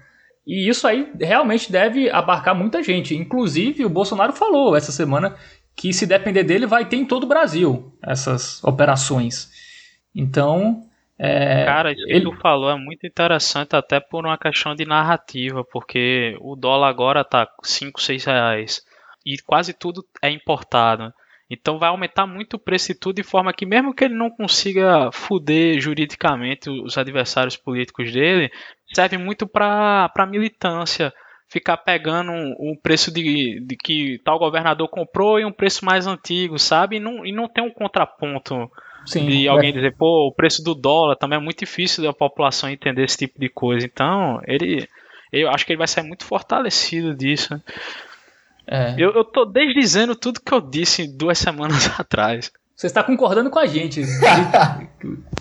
E isso aí realmente deve abarcar muita gente. Inclusive, o Bolsonaro falou essa semana que se depender dele vai ter em todo o Brasil essas operações. Então, é, Cara, isso ele... que tu falou é muito interessante até por uma questão de narrativa, porque o dólar agora tá 5, 6 reais e quase tudo é importado. Então vai aumentar muito o preço de tudo de forma que mesmo que ele não consiga fuder juridicamente os adversários políticos dele, serve muito para militância ficar pegando o um, preço de, de, que tal governador comprou e um preço mais antigo, sabe? E não, e não tem um contraponto Sim, de alguém é. dizer, pô, o preço do dólar também é muito difícil da população entender esse tipo de coisa. Então, ele. Eu acho que ele vai sair muito fortalecido disso. É. Eu, eu tô desdizendo tudo que eu disse duas semanas atrás. Você está concordando com a gente.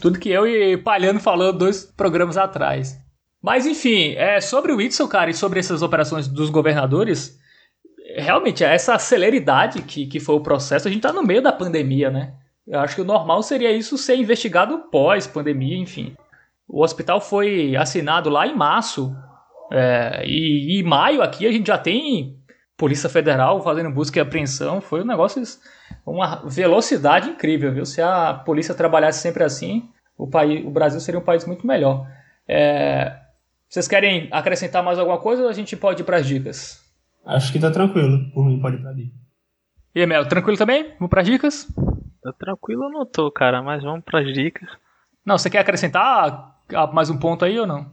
tudo que eu e Palhano falou dois programas atrás. Mas enfim, é, sobre o Whitson, cara, e sobre essas operações dos governadores, realmente, essa celeridade que, que foi o processo, a gente tá no meio da pandemia, né? Eu acho que o normal seria isso ser investigado pós-pandemia, enfim. O hospital foi assinado lá em março. É, e, em maio aqui a gente já tem Polícia Federal fazendo busca e apreensão. Foi um negócio, uma velocidade incrível, viu? Se a polícia trabalhasse sempre assim, o, país, o Brasil seria um país muito melhor. É, vocês querem acrescentar mais alguma coisa ou a gente pode ir para as dicas? Acho que tá tranquilo. Por mim, pode ir para dica. E Mel, tranquilo também? Vamos para as dicas? Tá tranquilo eu não tô, cara, mas vamos pras dicas. Não, você quer acrescentar mais um ponto aí ou não?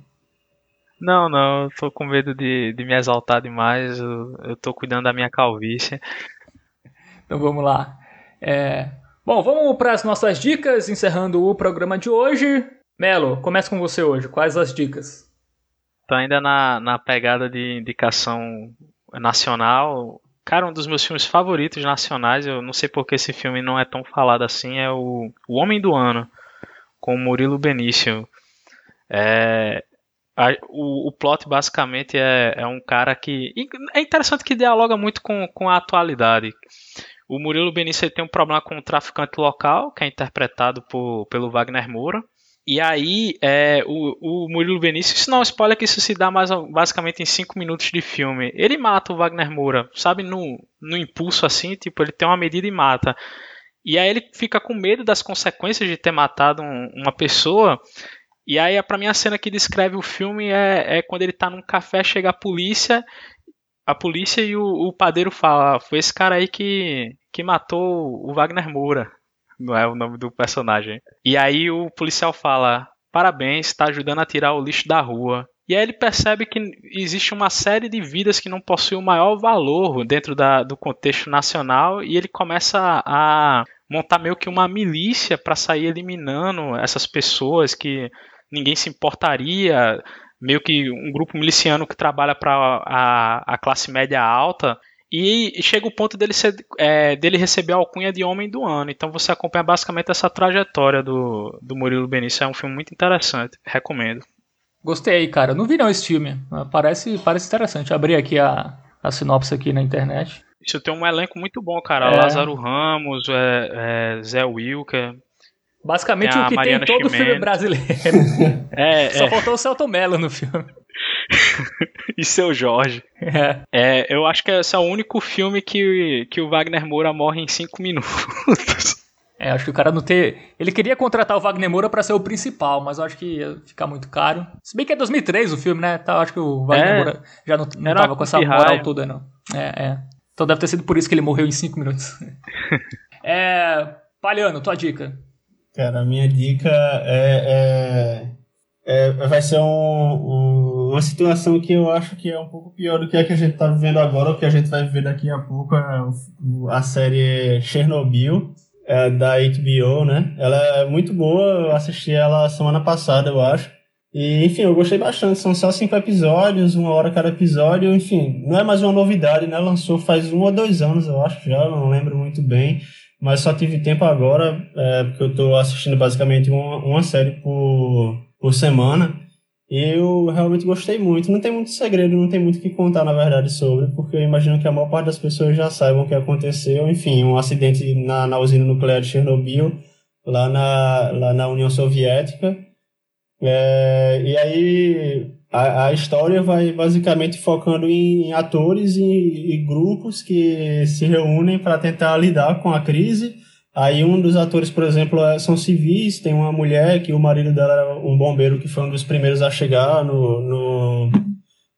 Não, não, eu tô com medo de, de me exaltar demais, eu, eu tô cuidando da minha calvície. Então vamos lá. É... Bom, vamos para as nossas dicas, encerrando o programa de hoje. Melo, começa com você hoje. Quais as dicas? Tô ainda na, na pegada de indicação nacional. Cara, um dos meus filmes favoritos nacionais, eu não sei porque esse filme não é tão falado assim, é o, o Homem do Ano, com o Murilo Benício. É, a, o, o plot basicamente é, é um cara que. É interessante que dialoga muito com, com a atualidade. O Murilo Benício tem um problema com o traficante local, que é interpretado por, pelo Wagner Moura. E aí, é, o, o Murilo Benício, não é spoiler que isso se dá mais, basicamente em 5 minutos de filme. Ele mata o Wagner Moura, sabe, no, no impulso assim, tipo, ele tem uma medida e mata. E aí ele fica com medo das consequências de ter matado um, uma pessoa. E aí, para mim, a cena que descreve o filme é, é quando ele tá num café, chega a polícia a polícia e o, o padeiro fala, foi esse cara aí que, que matou o Wagner Moura. Não é o nome do personagem. E aí o policial fala, parabéns, está ajudando a tirar o lixo da rua. E aí ele percebe que existe uma série de vidas que não possuem o maior valor dentro da, do contexto nacional e ele começa a montar meio que uma milícia para sair eliminando essas pessoas que ninguém se importaria, meio que um grupo miliciano que trabalha para a, a classe média alta. E chega o ponto dele, ser, é, dele receber a alcunha de Homem do Ano. Então você acompanha basicamente essa trajetória do, do Murilo Benício. É um filme muito interessante. Recomendo. Gostei, cara. Não vi não esse filme. Parece, parece interessante. Abri aqui a, a sinopse aqui na internet. Isso tem um elenco muito bom, cara. É. Lázaro Ramos, é, é, Zé Wilker. Basicamente o que Mariana tem em todo Chimene. filme brasileiro. é, Só é. faltou o Celto Mello no filme. e seu Jorge. É. é. Eu acho que esse é o único filme que, que o Wagner Moura morre em cinco minutos. É, acho que o cara não ter. Ele queria contratar o Wagner Moura para ser o principal, mas eu acho que ia ficar muito caro. Se bem que é 2003 o filme, né? Tá, acho que o Wagner é. Moura já não, não tava com essa moral toda, não. É, é. Então deve ter sido por isso que ele morreu em 5 minutos. é. Palhano, tua dica. Cara, a minha dica é, é, é vai ser um, um, uma situação que eu acho que é um pouco pior do que a que a gente está vivendo agora, o que a gente vai viver daqui a pouco, é a série Chernobyl, é, da HBO, né? Ela é muito boa, eu assisti ela semana passada, eu acho. E, enfim, eu gostei bastante. São só cinco episódios, uma hora cada episódio. Enfim, não é mais uma novidade, né? Lançou faz um ou dois anos, eu acho já, não lembro muito bem mas só tive tempo agora, é, porque eu estou assistindo basicamente uma, uma série por, por semana. E eu realmente gostei muito. Não tem muito segredo, não tem muito o que contar, na verdade, sobre, porque eu imagino que a maior parte das pessoas já saibam o que aconteceu. Enfim, um acidente na, na usina nuclear de Chernobyl, lá na, lá na União Soviética. É, e aí a, a história vai basicamente focando em, em atores e, e, grupos que se reúnem para tentar lidar com a crise. Aí um dos atores, por exemplo, é, são civis, tem uma mulher que o marido dela era um bombeiro que foi um dos primeiros a chegar no, no,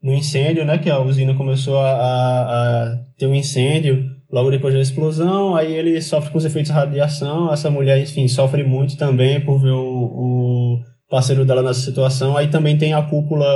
no incêndio, né? Que a usina começou a, a, a ter um incêndio logo depois da explosão, aí ele sofre com os efeitos de radiação, essa mulher, enfim, sofre muito também por ver o, o parceiro dela nessa situação. Aí também tem a cúpula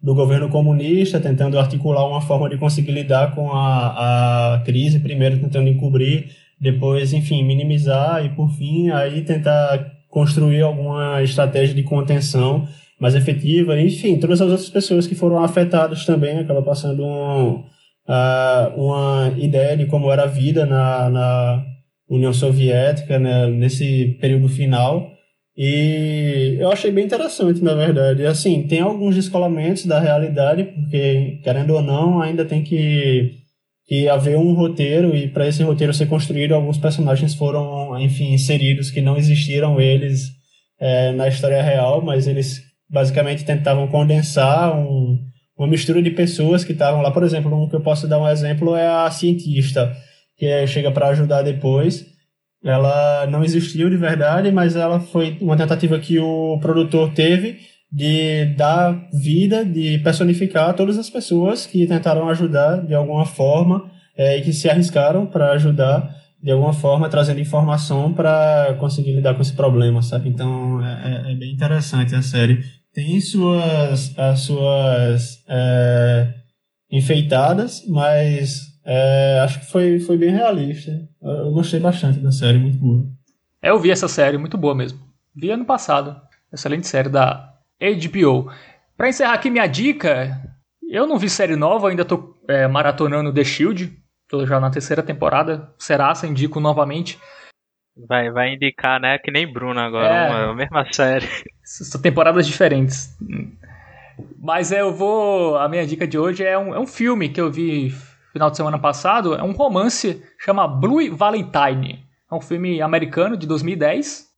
do governo comunista tentando articular uma forma de conseguir lidar com a, a crise, primeiro tentando encobrir, depois, enfim, minimizar e, por fim, aí tentar construir alguma estratégia de contenção mais efetiva. Enfim, todas as outras pessoas que foram afetadas também acaba passando um, uh, uma ideia de como era a vida na, na União Soviética né, nesse período final e eu achei bem interessante, na verdade. Assim, tem alguns descolamentos da realidade, porque, querendo ou não, ainda tem que, que haver um roteiro, e para esse roteiro ser construído, alguns personagens foram, enfim, inseridos que não existiram eles é, na história real, mas eles basicamente tentavam condensar um, uma mistura de pessoas que estavam lá. Por exemplo, um que eu posso dar um exemplo é a cientista, que chega para ajudar depois ela não existiu de verdade, mas ela foi uma tentativa que o produtor teve de dar vida, de personificar todas as pessoas que tentaram ajudar de alguma forma é, e que se arriscaram para ajudar de alguma forma, trazendo informação para conseguir lidar com esse problema, sabe? Então é, é, é bem interessante a série. tem suas, as suas é, enfeitadas, mas é, acho que foi, foi bem realista. Eu gostei bastante da série, muito boa. É, eu vi essa série, muito boa mesmo. Vi ano passado. Excelente série da HBO. Pra encerrar aqui minha dica, eu não vi série nova, ainda tô é, maratonando The Shield. Tô já na terceira temporada. Será, indico novamente. Vai, vai indicar, né? Que nem Bruno agora, é, uma, a mesma série. São temporadas diferentes. Mas eu vou. A minha dica de hoje é um, é um filme que eu vi final de semana passado. É um romance, chama Blue Valentine. É um filme americano de 2010.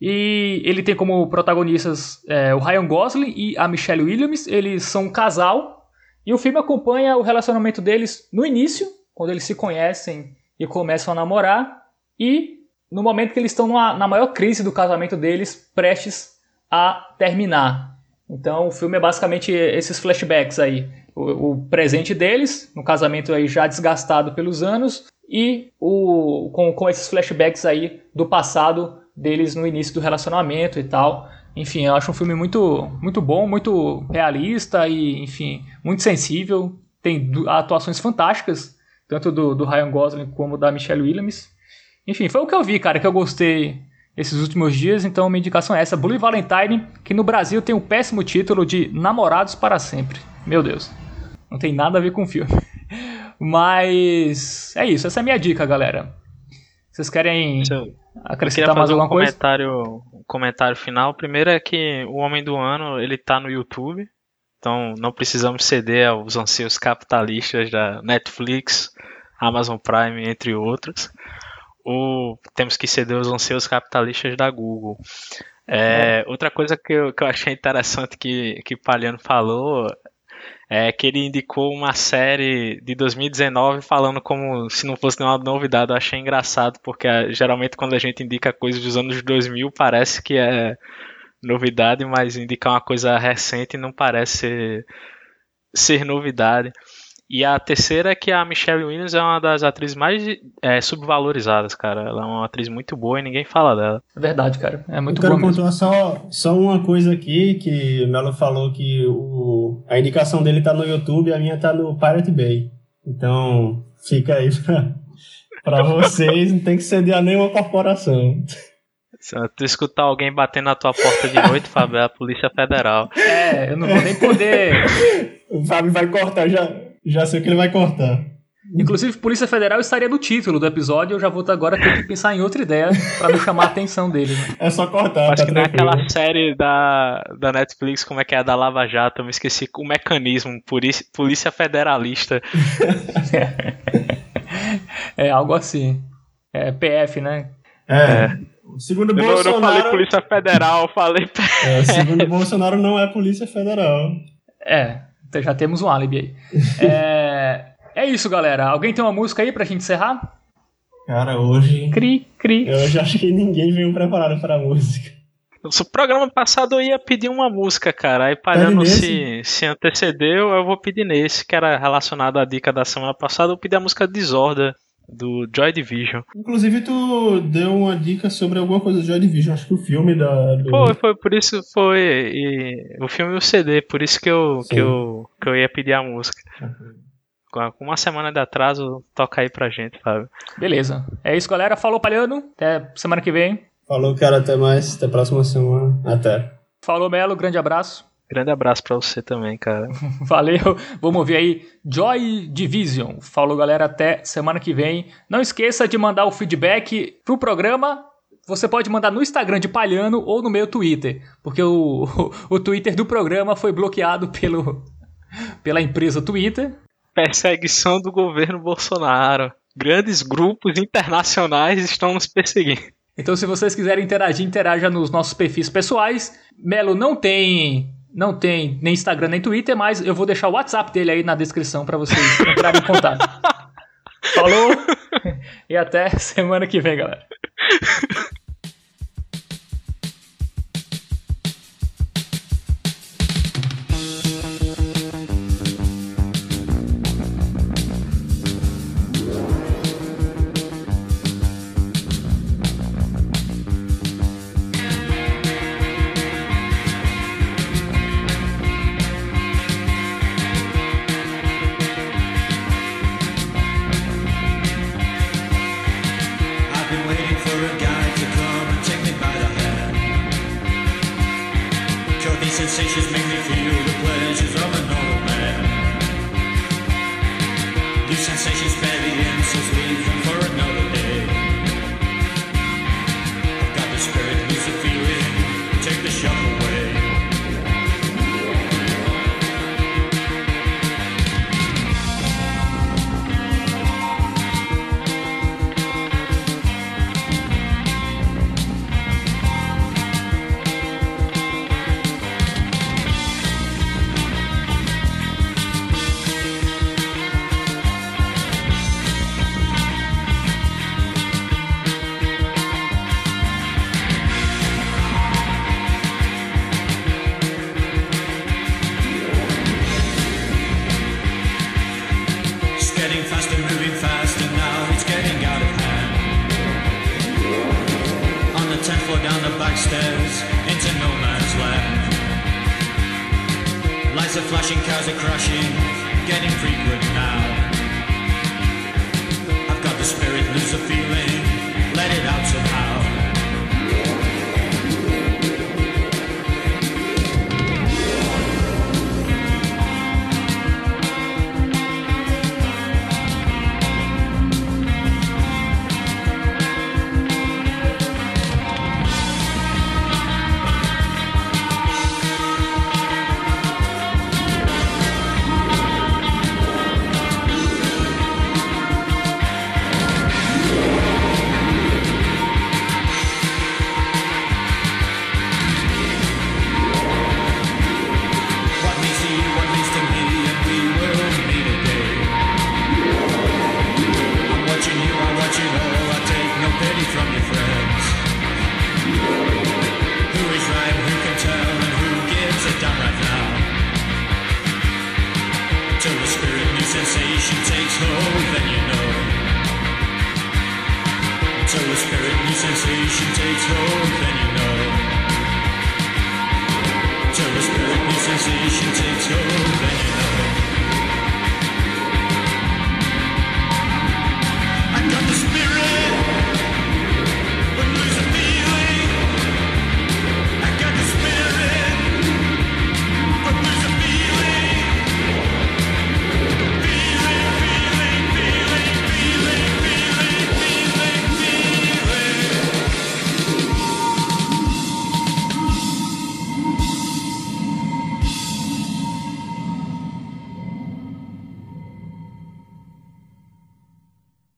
E ele tem como protagonistas é, o Ryan Gosling e a Michelle Williams. Eles são um casal. E o filme acompanha o relacionamento deles no início, quando eles se conhecem e começam a namorar. E no momento que eles estão numa, na maior crise do casamento deles, prestes a terminar. Então o filme é basicamente esses flashbacks aí. O, o presente deles, no casamento aí já desgastado pelos anos, e o, com, com esses flashbacks aí do passado deles no início do relacionamento e tal. Enfim, eu acho um filme muito, muito bom, muito realista e, enfim, muito sensível. Tem atuações fantásticas, tanto do, do Ryan Gosling como da Michelle Williams. Enfim, foi o que eu vi, cara, que eu gostei esses últimos dias, então minha indicação é essa, Blue Valentine, que no Brasil tem o péssimo título de Namorados para Sempre. Meu Deus, não tem nada a ver com o filme. Mas é isso, essa é a minha dica, galera. Vocês querem acrescentar mais alguma um coisa? Comentário, um comentário final. Primeiro é que o Homem do Ano ele tá no YouTube, então não precisamos ceder aos anseios capitalistas da Netflix, Amazon Prime, entre outros. Ou temos que ceder aos anseios capitalistas da Google. É, outra coisa que eu, que eu achei interessante que, que Palhano falou é que ele indicou uma série de 2019 falando como se não fosse nenhuma novidade. Eu achei engraçado, porque é, geralmente quando a gente indica coisas dos anos 2000 parece que é novidade, mas indicar uma coisa recente não parece ser, ser novidade. E a terceira é que a Michelle Williams é uma das atrizes mais é, subvalorizadas, cara. Ela é uma atriz muito boa e ninguém fala dela. É verdade, cara. É muito boa. Eu quero pontuar só, só uma coisa aqui, que o Melo falou que o, a indicação dele tá no YouTube e a minha tá no Pirate Bay. Então, fica aí pra, pra vocês, não tem que ceder a nenhuma corporação. Se tu escutar alguém batendo na tua porta de noite, Fábio, é a Polícia Federal. É, eu não vou nem poder. o Fábio vai cortar já. Já sei o que ele vai cortar. Inclusive, Polícia Federal estaria no título do episódio. Eu já vou agora ter que pensar em outra ideia para não chamar a atenção dele. Né? É só cortar. Acho tá que não é aquela série da, da Netflix, como é que é a da Lava Jato. Eu me esqueci o mecanismo. Polícia, polícia Federalista. é, algo assim. É PF, né? É. é. Segundo eu Bolsonaro. Eu não falei Polícia Federal, falei PF. É, segundo Bolsonaro, não é Polícia Federal. É. Então já temos um álibi aí. é, é isso, galera. Alguém tem uma música aí pra gente encerrar? Cara, hoje. Cri, cri. Eu já acho que ninguém veio preparado pra música. No programa passado eu ia pedir uma música, cara. Aí Palhano se, se antecedeu, eu vou pedir nesse, que era relacionado à dica da semana passada. Eu pedi a música Disorder do Joy Division. Inclusive, tu deu uma dica sobre alguma coisa do Joy Division, acho que o filme da. Do... Foi, foi, por isso foi. E, o filme e o CD, por isso que eu, que eu, que eu ia pedir a música. Uhum. Com uma semana de atraso, toca aí pra gente, Fábio. Beleza. É isso, galera. Falou, Palhano. Até semana que vem. Falou, cara. Até mais. Até a próxima semana. Até. Falou, Melo. Grande abraço. Grande abraço para você também, cara. Valeu. Vamos ver aí Joy Division. Falou, galera. Até semana que vem. Não esqueça de mandar o feedback pro programa. Você pode mandar no Instagram de Palhano ou no meu Twitter, porque o, o, o Twitter do programa foi bloqueado pelo, pela empresa Twitter. Perseguição do governo Bolsonaro. Grandes grupos internacionais estão nos perseguindo. Então, se vocês quiserem interagir, interaja nos nossos perfis pessoais. Melo não tem não tem nem Instagram nem Twitter, mas eu vou deixar o WhatsApp dele aí na descrição para vocês entrarem em contato. Falou e até semana que vem, galera.